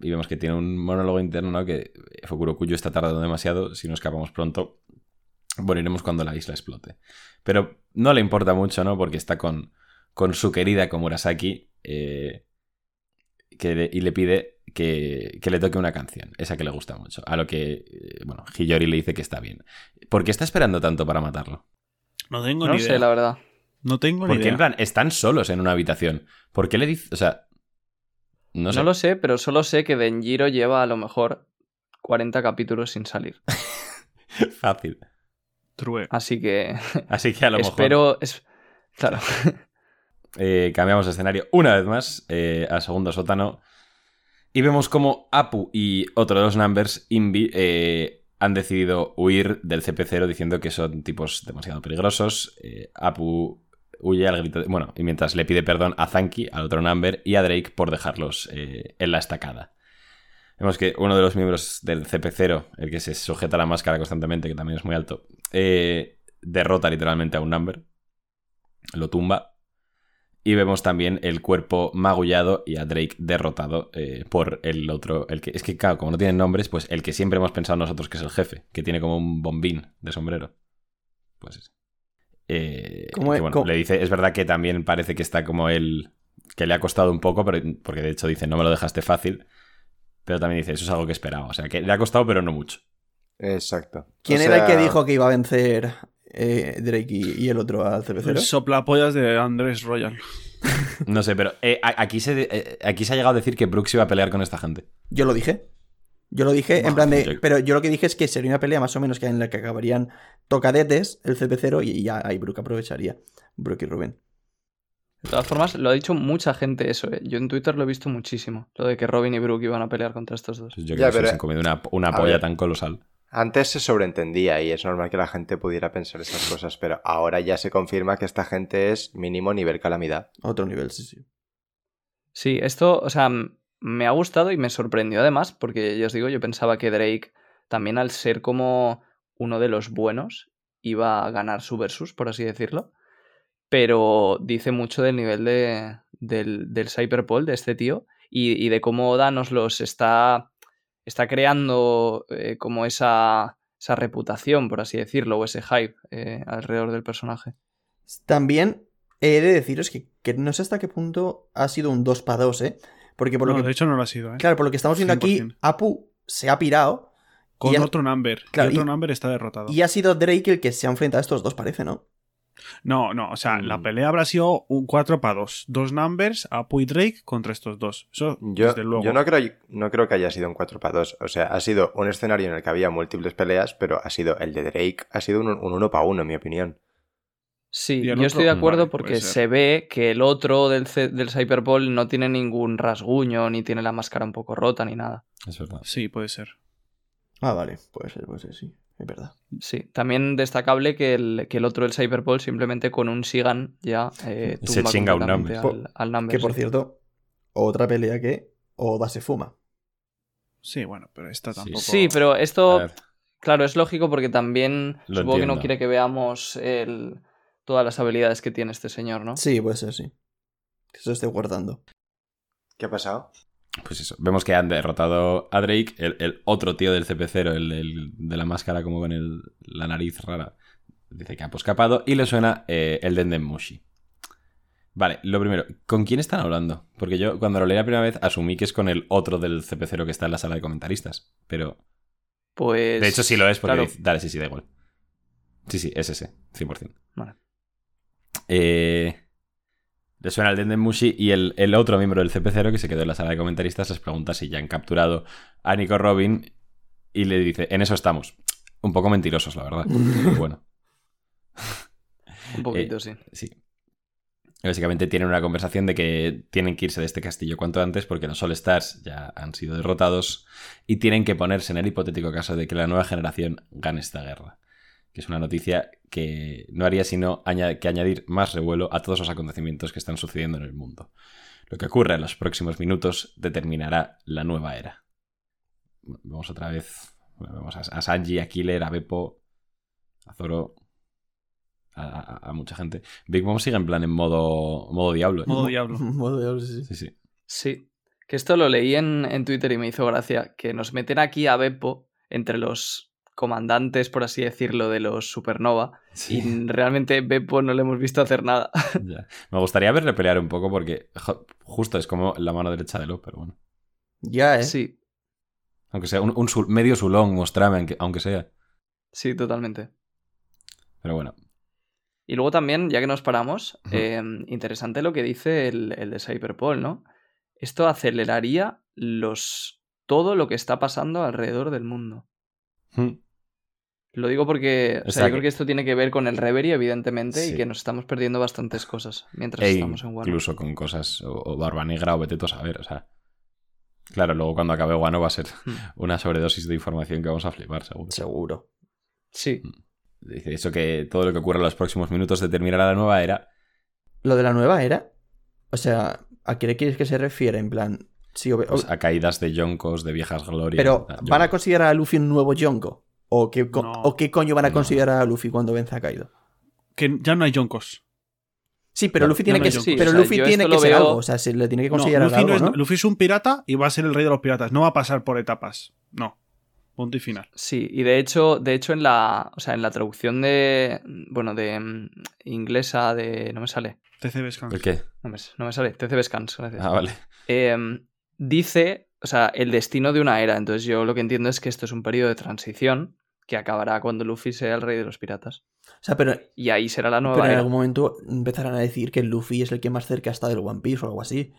Y vemos que tiene un monólogo interno, ¿no? Que Fukurokuyo está tardando demasiado. Si no escapamos pronto, moriremos cuando la isla explote. Pero no le importa mucho, ¿no? Porque está con, con su querida Komurasaki. eh, que le- y le pide que, que le toque una canción, esa que le gusta mucho. A lo que, eh, bueno, Hiyori le dice que está bien. ¿Por qué está esperando tanto para matarlo? no tengo No ni sé, idea. la verdad. No tengo ni Porque idea. en plan, están solos en una habitación. ¿Por qué le dice.? O sea. No No, sé. lo sé, pero solo sé que Denjiro lleva a lo mejor 40 capítulos sin salir. Fácil. True. Así que Así que a lo mejor. espero... es- Claro. Eh, cambiamos de escenario una vez más eh, al segundo sótano. Y vemos como Apu y otro de los Numbers, eh, han decidido huir del CP0 diciendo que son tipos demasiado peligrosos. Eh, Apu huye al grito. de- bueno, y mientras le pide perdón a Zanki, al otro Number, y a Drake por dejarlos en la estacada. Vemos que uno de los miembros del CP0, el que se sujeta la máscara constantemente, que también es muy alto, eh, derrota literalmente a un Number. Lo tumba. Y vemos también el cuerpo magullado y a Drake derrotado eh, por el otro. El que, es que, claro, como no tienen nombres, pues el que siempre hemos pensado nosotros que es el jefe, que tiene como un bombín de sombrero. Pues. Eh, ¿Cómo que es? bueno, ¿Cómo? le dice, es verdad que también parece que está como él, que le ha costado un poco, pero, porque de hecho dice, no me lo dejaste fácil. Pero también dice, eso es algo que esperaba. O sea, que le ha costado, pero no mucho. Exacto. ¿Quién O era el que dijo que iba a vencer eh, Drake y, y el otro al El CP0? soplapollas de Andrés Royal. No sé, pero eh, aquí, se, eh, aquí se ha llegado a decir que Brooks iba a pelear con esta gente. Yo lo dije. Yo lo dije, en plan de. yo- Pero yo lo que dije es que sería una pelea más o menos que en la que acabarían tocadetes el CP0 y ya ahí Brook aprovecharía. Brook y Rubén. De todas formas, lo ha dicho mucha gente eso, ¿eh? Yo en Twitter lo he visto muchísimo. Lo de que Robin y Brooke iban a pelear contra estos dos. Pues Yo Ya, creo que pero- se han comido una, polla ver. tan colosal. Antes se sobreentendía y es normal que la gente pudiera pensar esas cosas, pero ahora ya se confirma que esta gente es mínimo nivel calamidad. Otro nivel, sí, sí. Sí, esto, o sea, me ha gustado y me sorprendió además, porque ya os digo, yo pensaba que Drake, también al ser como uno de los buenos, iba a ganar su versus, por así decirlo. Pero dice mucho del nivel de, del, del Cyberpol, de este tío, y, y de cómo Oda nos los está, está creando eh, como esa, esa reputación, por así decirlo, o ese hype eh, alrededor del personaje. También he de deciros que, que no sé hasta qué punto ha sido un 2 para 2, ¿eh? Porque por No, lo que. de hecho no lo ha sido, ¿eh? Claro, por lo que estamos viendo aquí, 100%. Apu se ha pirado. Con y ha- otro number. Claro, y otro y- number está derrotado. Y ha sido Drake el que se ha enfrentado a estos dos, parece, ¿no? No, no, o sea, Mm. la pelea habrá sido un 4 para 2. Dos numbers, Apu y Drake contra estos dos. Eso, Yo, desde luego. yo no, creo, no creo que haya sido un 4 para 2. O sea, ha sido un escenario en el que había múltiples peleas, pero ha sido el de Drake, ha sido un, un 1 para 1, en mi opinión. Sí, yo otro, estoy de acuerdo vale, porque se ve que el otro del, C- del Cyberball no tiene ningún rasguño, ni tiene la máscara un poco rota, ni nada. Es verdad. Sí, puede ser. Ah, vale, puede ser, puede ser, sí, es verdad. Sí, también destacable que el, que el otro del Cyberball simplemente con un Sigan ya eh, Se chinga un Number. al, al Number, Que por sí. cierto, otra pelea que Oda se fuma. Sí, bueno, pero esta tampoco. Sí, pero A esto, claro, es lógico porque también Lo supongo que no quiere que veamos el- todas las habilidades que tiene este señor, ¿no? Sí, puede ser, sí. Que se lo esté guardando. ¿Qué ha pasado? Pues eso. Vemos que han derrotado a Drake, el, el otro tío del CP0, el, el de la máscara como con el- la nariz rara. Dice que ha escapado y le suena eh, el Denden Mushi. Vale, lo primero, ¿con quién están hablando? Porque yo cuando lo leí la primera vez asumí que es con el otro del CP0 que está en la sala de comentaristas. Pero Pues. De hecho, sí lo es porque claro. dice- Dale, sí, sí, da igual. Sí, sí, es ese, 100%. Vale. Eh, le suena el Dendemushi y el, el otro miembro del CP0 que se quedó en la sala de comentaristas les pregunta si ya han capturado a Nico Robin y le dice, en eso estamos. Un poco mentirosos, la verdad. Pero bueno, Un poquito, Eh, sí. sí. Básicamente tienen una conversación de que tienen que irse de este castillo cuanto antes porque los All Stars ya han sido derrotados y tienen que ponerse en el hipotético caso de que la nueva generación gane esta guerra. Que es una noticia que no haría sino que añadir más revuelo a todos los acontecimientos que están sucediendo en el mundo. Lo que ocurre en los próximos minutos determinará la nueva era. Vemos otra vez. bueno, vemos a, a Sanji, a Killer, a Beppo, a Zoro. A, a- a mucha gente. Big Mom sigue en plan en modo, modo diablo. ¿eh? Modo diablo. Modo diablo, sí, sí. Sí, sí. Sí. Que esto lo leí en, en Twitter y me hizo gracia. Que nos meten aquí a Beppo entre los comandantes, por así decirlo, de los Supernova. Sí, Y realmente Beppo no le hemos visto hacer nada. ya. Me gustaría verle pelear un poco porque justo es como la mano derecha de Lo, pero bueno. Ya, ¿eh? Sí, Aunque sea un, un sul- medio sulón, mostrame, aunque, aunque sea. sí, totalmente. Pero bueno. Y luego también, ya que nos paramos, eh, interesante lo que dice el, el de Cyberpol, ¿no? Esto aceleraría los todo lo que está pasando alrededor del mundo. Hmm. Lo digo porque o O sea, yo que- creo que esto tiene que ver con el Reverie, evidentemente, Sí. y que nos estamos perdiendo bastantes cosas mientras E estamos en Wano. incluso con cosas o, o Barba Negra o Betetos a ver, o sea. Claro, luego cuando acabe Guano va a ser Hmm. una sobredosis de información que vamos a flipar, seguro. Seguro. Sí, Dice eso que todo lo que ocurra en los próximos minutos determinará la nueva era. Lo de la nueva era. O sea, ¿a qué le quieres que se refiere? En plan. Sí, ob- pues, a caídas de yoncos, de viejas glorias. pero, ¿van a yonkos. considerar a Luffy un nuevo Yonko? ¿O qué, co- No. ¿O qué coño van a No. considerar a Luffy cuando vence a Kaido? Que ya no hay yonkos. Sí, pero No, Luffy tiene no, que, sí, pero o sea, Luffy tiene que ser veo- algo. O sea, se le tiene que No, considerar Luffy, algo, no es- ¿no? Luffy es un pirata y va a ser el rey de los piratas. No va a pasar por etapas. No. Punto y final. sí, y de hecho, de hecho en la, o sea, en la traducción de, bueno, de mm, inglesa de, no me sale, TCB Scans. ¿El qué? no me, no me sale, TCB Scans, gracias. Ah, vale. Em, dice, o sea, el destino de una era. Entonces yo lo que entiendo es que esto es un periodo de transición que acabará cuando Luffy sea el rey de los piratas. O sea, pero, Y ahí será la nueva pero en era. algún momento empezarán a decir que Luffy es el que más cerca está del One Piece o algo así.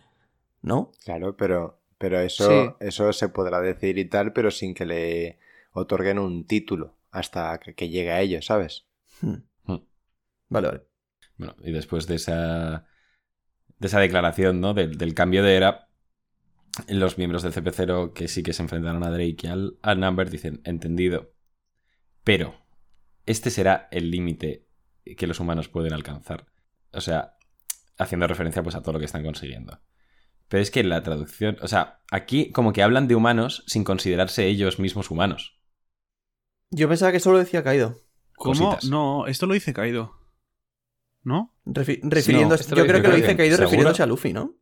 ¿No? Claro, pero, pero eso, Sí. eso se podrá decir y tal, pero sin que le otorguen un título hasta que, que llegue a ello, ¿sabes? Hmm. Hmm. Vale, vale. Bueno, y después de esa, de esa declaración, ¿no? Del, del cambio de era, los miembros del CP0 que sí que se enfrentaron a Drake y al, al Number dicen, entendido, pero este será el límite que los humanos pueden alcanzar. O sea, haciendo referencia pues a todo lo que están consiguiendo. Pero es que en la traducción, o sea, aquí como que hablan de humanos sin considerarse ellos mismos humanos. Yo pensaba que solo decía Kaido. ¿Cómo? Cositas. No, esto lo dice Kaido. ¿No? Refi- yo creo que lo dice Kaido ¿Seguro? refiriéndose a Luffy, ¿no?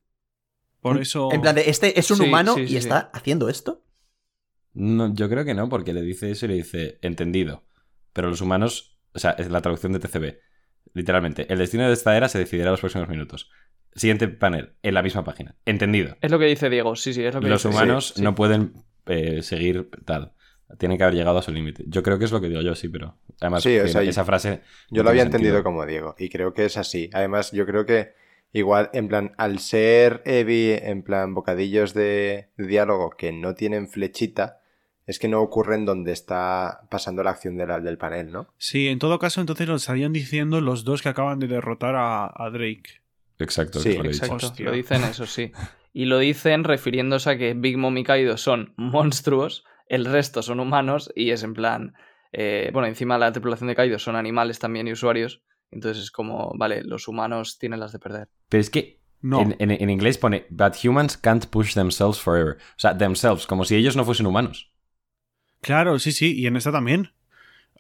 Por eso. En plan de, este es un Sí, humano sí, y sí, está haciendo esto. No, yo creo que no, porque le dice eso y le dice entendido. Pero los humanos, o sea, es la traducción de TCB. Literalmente, el destino de esta era se decidirá en los próximos minutos. Siguiente panel, en la misma página. Entendido. Es lo que dice Diego, sí, sí, es lo que Los dice. humanos Sí, sí. no pueden eh, seguir tal. Tienen que haber llegado a su límite. Yo creo que es lo que digo yo, sí, pero. Además, Sí, o que sea, esa frase. Yo no lo había entendido como Diego y creo que es así. Además, yo creo que igual, en plan, al ser Evi, en plan, bocadillos de diálogo que no tienen flechita, es que no ocurren donde está pasando la acción de la- del panel, ¿no? Sí, en todo caso, entonces lo estarían diciendo los dos que acaban de derrotar a, a Drake. Exacto, Sí, lo. Exacto, lo dicen eso, sí. Y lo dicen refiriéndose a que Big Mom y Kaido son monstruos, el resto son humanos y es en plan... eh, bueno, encima la tripulación de Kaido son animales también y usuarios. Entonces es como, vale, los humanos tienen las de perder. Pero es que No. en, en- en inglés pone But humans can't push themselves forever. O sea, themselves, como si ellos no fuesen humanos. Claro, sí, sí. Y en esta también.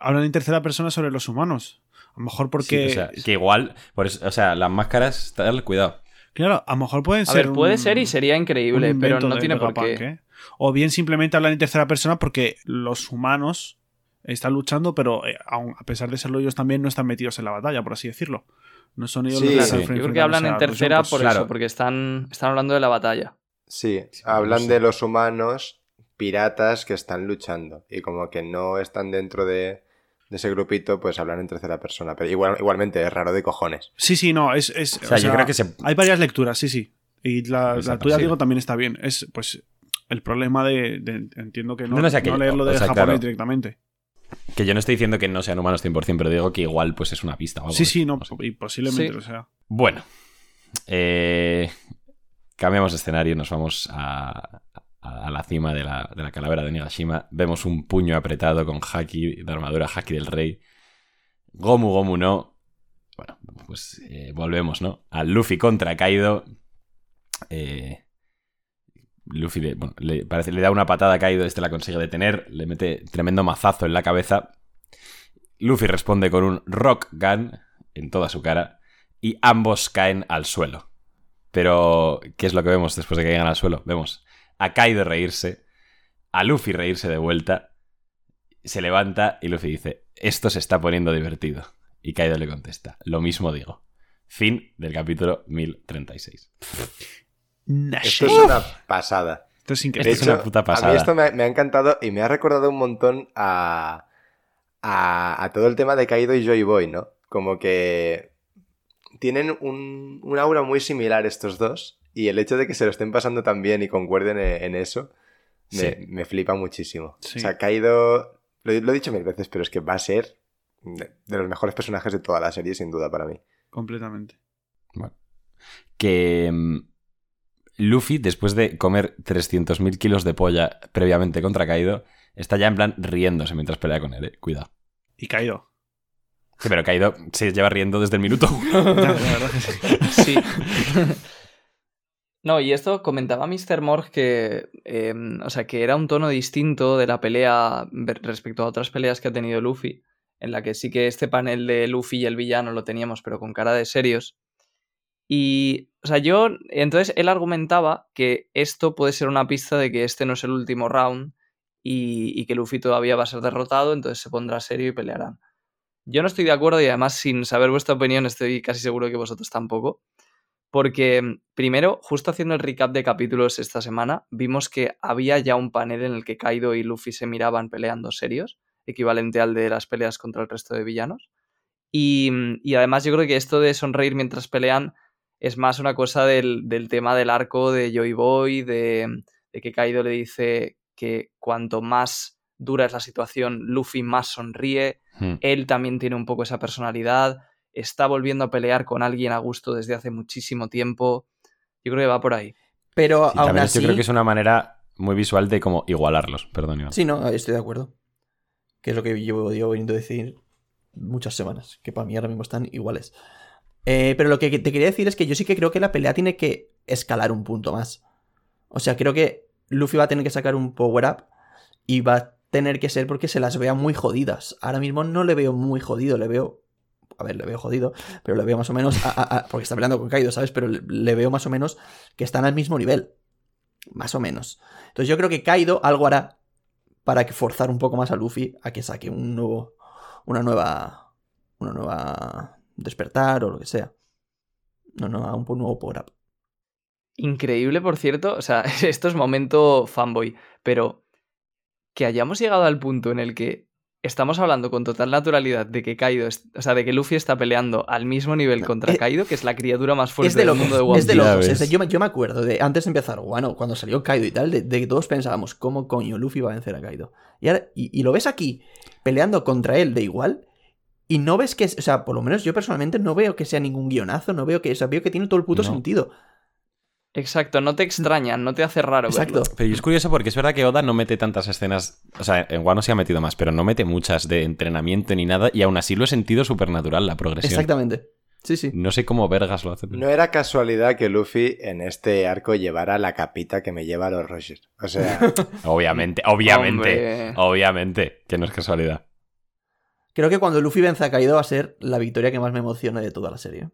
Hablan en tercera persona sobre los humanos. A lo mejor porque. Sí, o sea, que igual. Por eso, o sea, las máscaras, tal, cuidado. Claro, a lo mejor pueden A ser. ver, puede un- ser y sería increíble, pero no tiene por qué. ¿eh? O bien simplemente hablan en tercera persona porque los humanos están luchando, pero eh, aun- a pesar de serlo ellos también no están metidos en la batalla, por así decirlo. No son ellos Sí, los que sí. están Yo creo que hablan en tercera Yonkos. por Claro. eso, porque están, están hablando de la batalla. Sí, Sí, hablan no sé. de los humanos piratas que están luchando. Y como que no están dentro de, de ese grupito, pues hablan en tercera persona. Pero igual, igualmente es raro de cojones. Sí, sí, no, es... es O sea, yo creo que se- Hay varias lecturas, sí, sí. Y la, la tuya, digo, también está bien. Es, pues, el problema de... de- entiendo que no, No, no, o sea, que- no leerlo de o sea, japonés claro. directamente. Que yo no estoy diciendo que no sean humanos 100%, pero digo que igual pues es una pista o algo. Sí, sí, no, sé. y posiblemente Sí. lo sea. Bueno, eh, cambiamos de escenario, nos vamos a, a la cima de la, de la calavera de Nigashima. Vemos un puño apretado con Haki, de armadura Haki del Rey. Gomu Gomu no. Bueno, pues eh, volvemos, ¿no? A Luffy contra Kaido. Eh, Luffy le, da una patada a Kaido, este la consigue detener, le mete tremendo mazazo en la cabeza. Luffy responde con un Rock Gun en toda su cara y ambos caen al suelo. Pero, ¿qué es lo que vemos después de que caigan al suelo? Vemos a Kaido reírse, a Luffy reírse de vuelta, se levanta y Luffy dice, esto se está poniendo divertido. Y Kaido le contesta, lo mismo digo. Fin del capítulo 1036. Esto es una pasada. Esto es increíble. Esto es una puta A pasada. mí esto me, me ha encantado y me ha recordado un montón a, a, a todo el tema de Kaido y Joy Boy, ¿no? Como que tienen un, un aura muy similar estos dos y el hecho de que se lo estén pasando tan bien y concuerden en, en eso me, Sí. me flipa muchísimo. Sí. O sea, Kaido, lo, lo he dicho mil veces, pero es que va a ser de, de los mejores personajes de toda la serie, sin duda, para mí. Completamente. Bueno. Que mm, Luffy, después de comer 300.000 kilos de polla previamente contra Kaido, está ya en plan riéndose mientras pelea con él, eh. Cuidado. Y caído. Sí, pero Kaido se lleva riendo desde el minuto uno. La verdad que sí. Sí. No, y esto comentaba Mr. Morg que, eh, o sea, que era un tono distinto de la pelea respecto a otras peleas que ha tenido Luffy, en la que sí que este panel de Luffy y el villano lo teníamos, pero con cara de serios. Y, o sea, yo, entonces él argumentaba que esto puede ser una pista de que este no es el último round y, y que Luffy todavía va a ser derrotado, entonces se pondrá serio y pelearán. Yo no estoy de acuerdo y además sin saber vuestra opinión estoy casi seguro que vosotros tampoco. Porque primero, justo haciendo el recap de capítulos esta semana, vimos que había ya un panel en el que Kaido y Luffy se miraban peleando serios, equivalente al de las peleas contra el resto de villanos. Y, y además yo creo que esto de sonreír mientras pelean es más una cosa del, del tema del arco de Joy Boy, de, de que Kaido le dice que cuanto más dura es la situación, Luffy más sonríe, Hmm. él también tiene un poco esa personalidad, está volviendo a pelear con alguien a gusto desde hace muchísimo tiempo. Yo creo que va por ahí. Pero Sí, aún también así. yo creo que es una manera muy visual de como igualarlos, perdón. Iván. Sí, no, estoy de acuerdo. Que es lo que llevo yo veniendo a decir muchas semanas. Que para mí ahora mismo están iguales. Eh, pero lo que te quería decir es que yo sí que creo que la pelea tiene que escalar un punto más. O sea, creo que Luffy va a tener que sacar un power up y va a tener que ser porque se las vea muy jodidas. Ahora mismo no le veo muy jodido, le veo. A ver, le veo jodido, pero le veo más o menos. a- porque está peleando con Kaido, ¿sabes? Pero le, le veo más o menos que están al mismo nivel. Más o menos. Entonces yo creo que Kaido algo hará para que forzar un poco más a Luffy a que saque un nuevo. Una nueva. Una nueva. Despertar o lo que sea. No, no, a un nuevo power up. Increíble, por cierto. O sea, esto es momento fanboy. Pero que hayamos llegado al punto en el que estamos hablando con total naturalidad de que Kaido, o sea, de que Luffy está peleando al mismo nivel contra eh, Kaido, que es la criatura más fuerte Es de del mundo de One es de locos. Es de- yo, me, yo me acuerdo de antes de empezar, bueno, cuando salió Kaido y tal, de, de que todos pensábamos, ¿cómo coño Luffy va a vencer a Kaido? Y, ahora, y, y lo ves aquí peleando contra él de igual, y no ves que, es- o sea, por lo menos yo personalmente no veo que sea ningún guionazo, no veo que, o sea, veo que tiene todo el puto No. sentido. Exacto, no te extraña, no te hace raro. Exacto. verlo. Pero es curioso porque es verdad que Oda no mete tantas escenas. O sea, en Wano sí ha metido más, pero no mete muchas de entrenamiento ni nada. Y aún así lo he sentido súper natural la progresión. Exactamente. Sí, sí. No sé cómo vergas lo hace. No era casualidad que Luffy en este arco llevara la capita que me lleva a los Rogers. O sea, Obviamente, obviamente. Hombre. Obviamente, que no es casualidad. Creo que cuando Luffy vence a Kaido va a ser la victoria que más me emociona de toda la serie.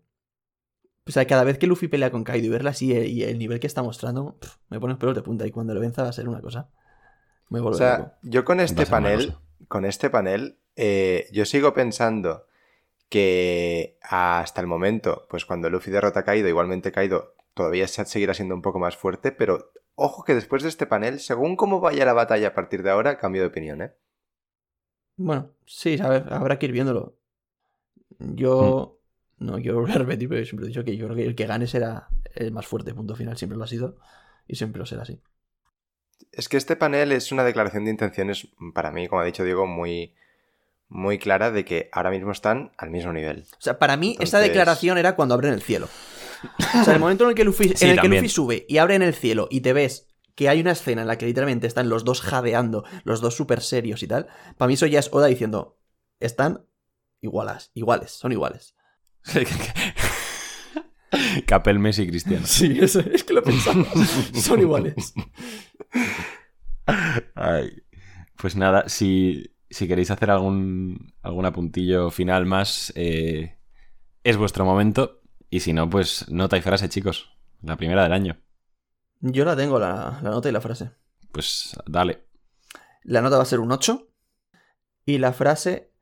O sea, cada vez que Luffy pelea con Kaido y verla así eh, y el nivel que está mostrando, pff, me pone los pelos de punta y cuando lo venza va a ser una cosa. Me o loco. sea, yo con este ser una panel, con este panel, eh, yo sigo pensando que hasta el momento, pues cuando Luffy derrota a Kaido, igualmente Kaido todavía se- seguirá siendo un poco más fuerte, pero ojo que después de este panel, según cómo vaya la batalla a partir de ahora, cambio de opinión, ¿eh? Bueno, sí, ver, habrá que ir viéndolo. Yo no quiero volver a repetir, pero siempre he dicho que yo creo que el que gane será el más fuerte, punto final. Siempre lo ha sido y siempre lo será así. Es que este panel es una declaración de intenciones, para mí, como ha dicho Diego, muy, muy clara de que ahora mismo están al mismo nivel. O sea, para mí esta declaración era cuando abren el cielo. O sea, el momento en el que Luffy, Sí, en el que. Luffy sube y abre en el cielo y te ves que hay una escena en la que literalmente están los dos jadeando, los dos súper serios y tal, para mí eso ya es Oda diciendo, están igualas, iguales, son iguales. Capel, Messi y Cristiano. Sí, eso, es que lo pensamos. son iguales. Ay. Pues nada, si, si queréis hacer algún, algún apuntillo final más, eh, es vuestro momento. Y si no, pues nota y frase, chicos. La primera del año. Yo la tengo, la, la nota y la frase. Pues dale. La nota va a ser un 8. Y la frase,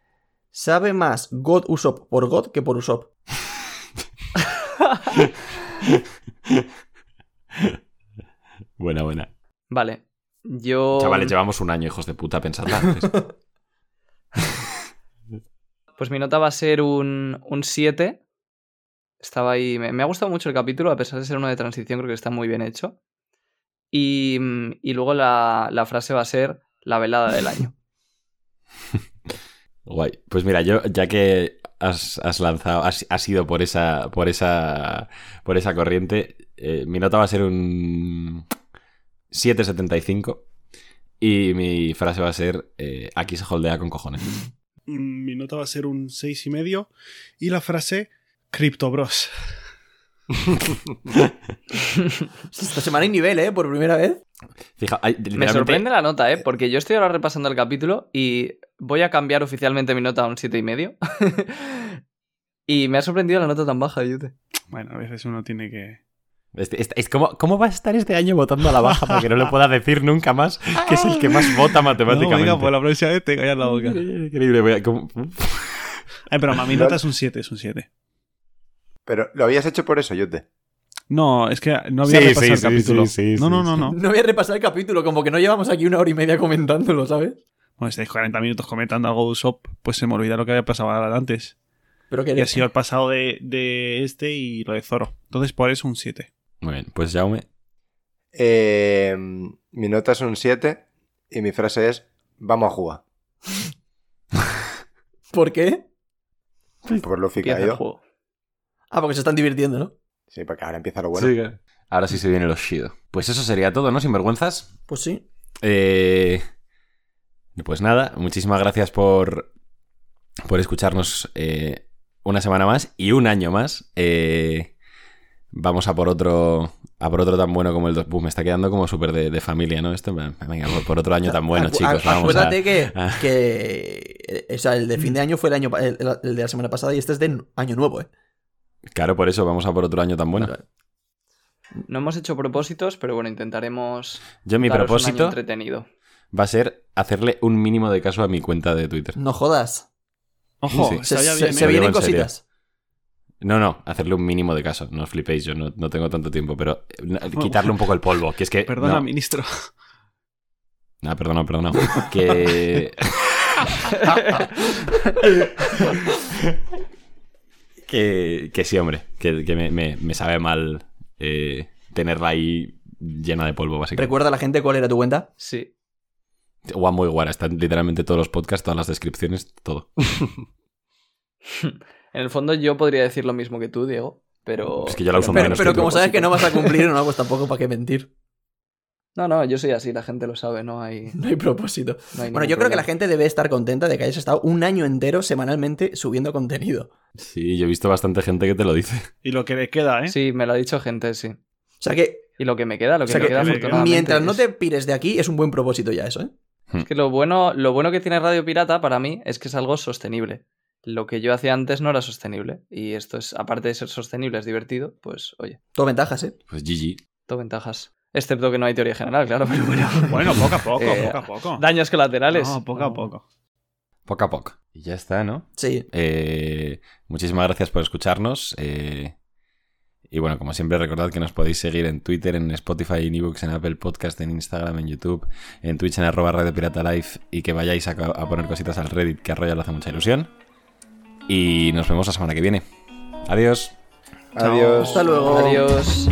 sabe más God Usopp por God que por Usopp. Buena, buena. Vale. Yo. Chavales, llevamos un año, hijos de puta, pensadla antes. Pues mi nota va a ser un, un 7. Estaba ahí. Me, me ha gustado mucho el capítulo, a pesar de ser uno de transición, creo que está muy bien hecho. Y, mm, y luego la, la frase va a ser la velada del año. Guay. Pues mira, yo, ya que has, has lanzado, has, has ido por esa, por esa, por esa corriente, eh, mi nota va a ser un 7.75 y mi frase va a ser eh, aquí se holdea con cojones. Mi nota va a ser un seis y medio. Y la frase Crypto Bros. Esta semana hay nivel, ¿eh? Por primera vez. Fija, Me sorprende la nota, ¿eh? Porque yo estoy ahora repasando el capítulo y voy a cambiar oficialmente mi nota a un 7,5. y me ha sorprendido la nota tan baja Yute. Bueno, a veces uno tiene que. Este- este- es como, ¿Cómo va a estar este año votando a la baja para que no le pueda decir nunca más que es el que más vota matemáticamente? No, venga, pues la próxima vez te callas la boca. Increíble, voy a- como- Ay, pero mi nota es un 7, es un 7. Pero, ¿lo habías hecho por eso, Yote? No, es que no había Sí, repasado sí, el sí, capítulo. sí, sí, no, no, no, no. No voy a repasar el capítulo, como que no llevamos aquí una hora y media comentándolo, ¿sabes? Bueno, estáis 40 minutos comentando algo de Usopp, pues se me olvida lo que había pasado antes. Pero que Y ha sido el pasado de, de este y lo de Zoro. Entonces, por eso un 7. Muy bien, pues Jaume. Eh, mi nota es un 7 y mi frase es vamos a jugar. ¿Por qué? Por el caído. juego. Ah, porque se están divirtiendo, ¿no? Sí, porque ahora empieza lo bueno. Sí. Ahora sí se viene lo chido. Pues eso sería todo, ¿no? Sinvergüenzas. Pues sí. Eh, pues nada, muchísimas gracias por, por escucharnos eh, una semana más y un año más. Eh, vamos a por otro a por otro tan bueno como el 2. me está quedando como súper de, de familia, ¿no? Esto, venga, por, por otro año tan bueno, Acu- chicos. a- Vamos a... acuérdate que, Ah. que, eh, o sea, el de fin de año fue el año el de la semana pasada y este es de año nuevo, ¿eh? Claro, por eso vamos a por otro año tan bueno. Vale, vale. No hemos hecho propósitos, pero bueno, intentaremos. Yo mi daros un año propósito entretenido. va a ser hacerle un mínimo de caso a mi cuenta de Twitter. No jodas. Ojo, Sí. Se, se- bien, se ¿eh? Vienen serio. cositas. No, no, hacerle un mínimo de caso. No os flipéis, yo no, no tengo tanto tiempo, pero eh, quitarle un poco el polvo. Que es que. Perdona, no. ministro. Ah, perdona, perdona. Que. que, que sí, hombre. Que, que me, me- me sabe mal eh, tenerla ahí llena de polvo, básicamente. Recuerda a la gente cuál era tu cuenta. Sí. Guau, muy guara. Están literalmente todos los podcasts, todas las descripciones, todo. En el fondo, yo podría decir lo mismo que tú, Diego, pero. Es que yo la uso Pero, menos pero como sabes que no vas a cumplir, no, pues tampoco para qué mentir. No, no, yo soy así, la gente lo sabe, no hay. No hay propósito. no hay Bueno, yo creo que la gente debe estar contenta de que hayas estado un año entero semanalmente subiendo contenido. Sí, yo he visto bastante gente que te lo dice. Y lo que le queda, ¿eh? Sí, me lo ha dicho gente, sí. O sea que, Y lo que me queda, lo o que sea me que queda me- afortunadamente. mientras no te pires de aquí, es un buen propósito ya eso, ¿eh? Es que lo bueno, lo bueno que tiene Radio Pirata para mí es que es algo sostenible. Lo que yo hacía antes no era sostenible. Y esto es, aparte de ser sostenible, es divertido, pues oye, Todo ventajas, ¿eh? Pues GG. todo ventajas. Excepto que no hay teoría general, claro, pero bueno. Bueno, poco a poco, Eh, poco a poco. Daños colaterales. No, poco a poco. Poco a poco. Y ya está, ¿no? Sí. Eh, muchísimas gracias por escucharnos. eh, Y bueno, como siempre, recordad que nos podéis seguir en Twitter, en Spotify, en ebooks, en Apple Podcast, en Instagram, en YouTube, en Twitch, en arroba Radio Pirata Live y que vayáis a, a poner cositas al Reddit, que a Royal le hace mucha ilusión. Y nos vemos la semana que viene. Adiós. Adiós. Hasta luego. Adiós.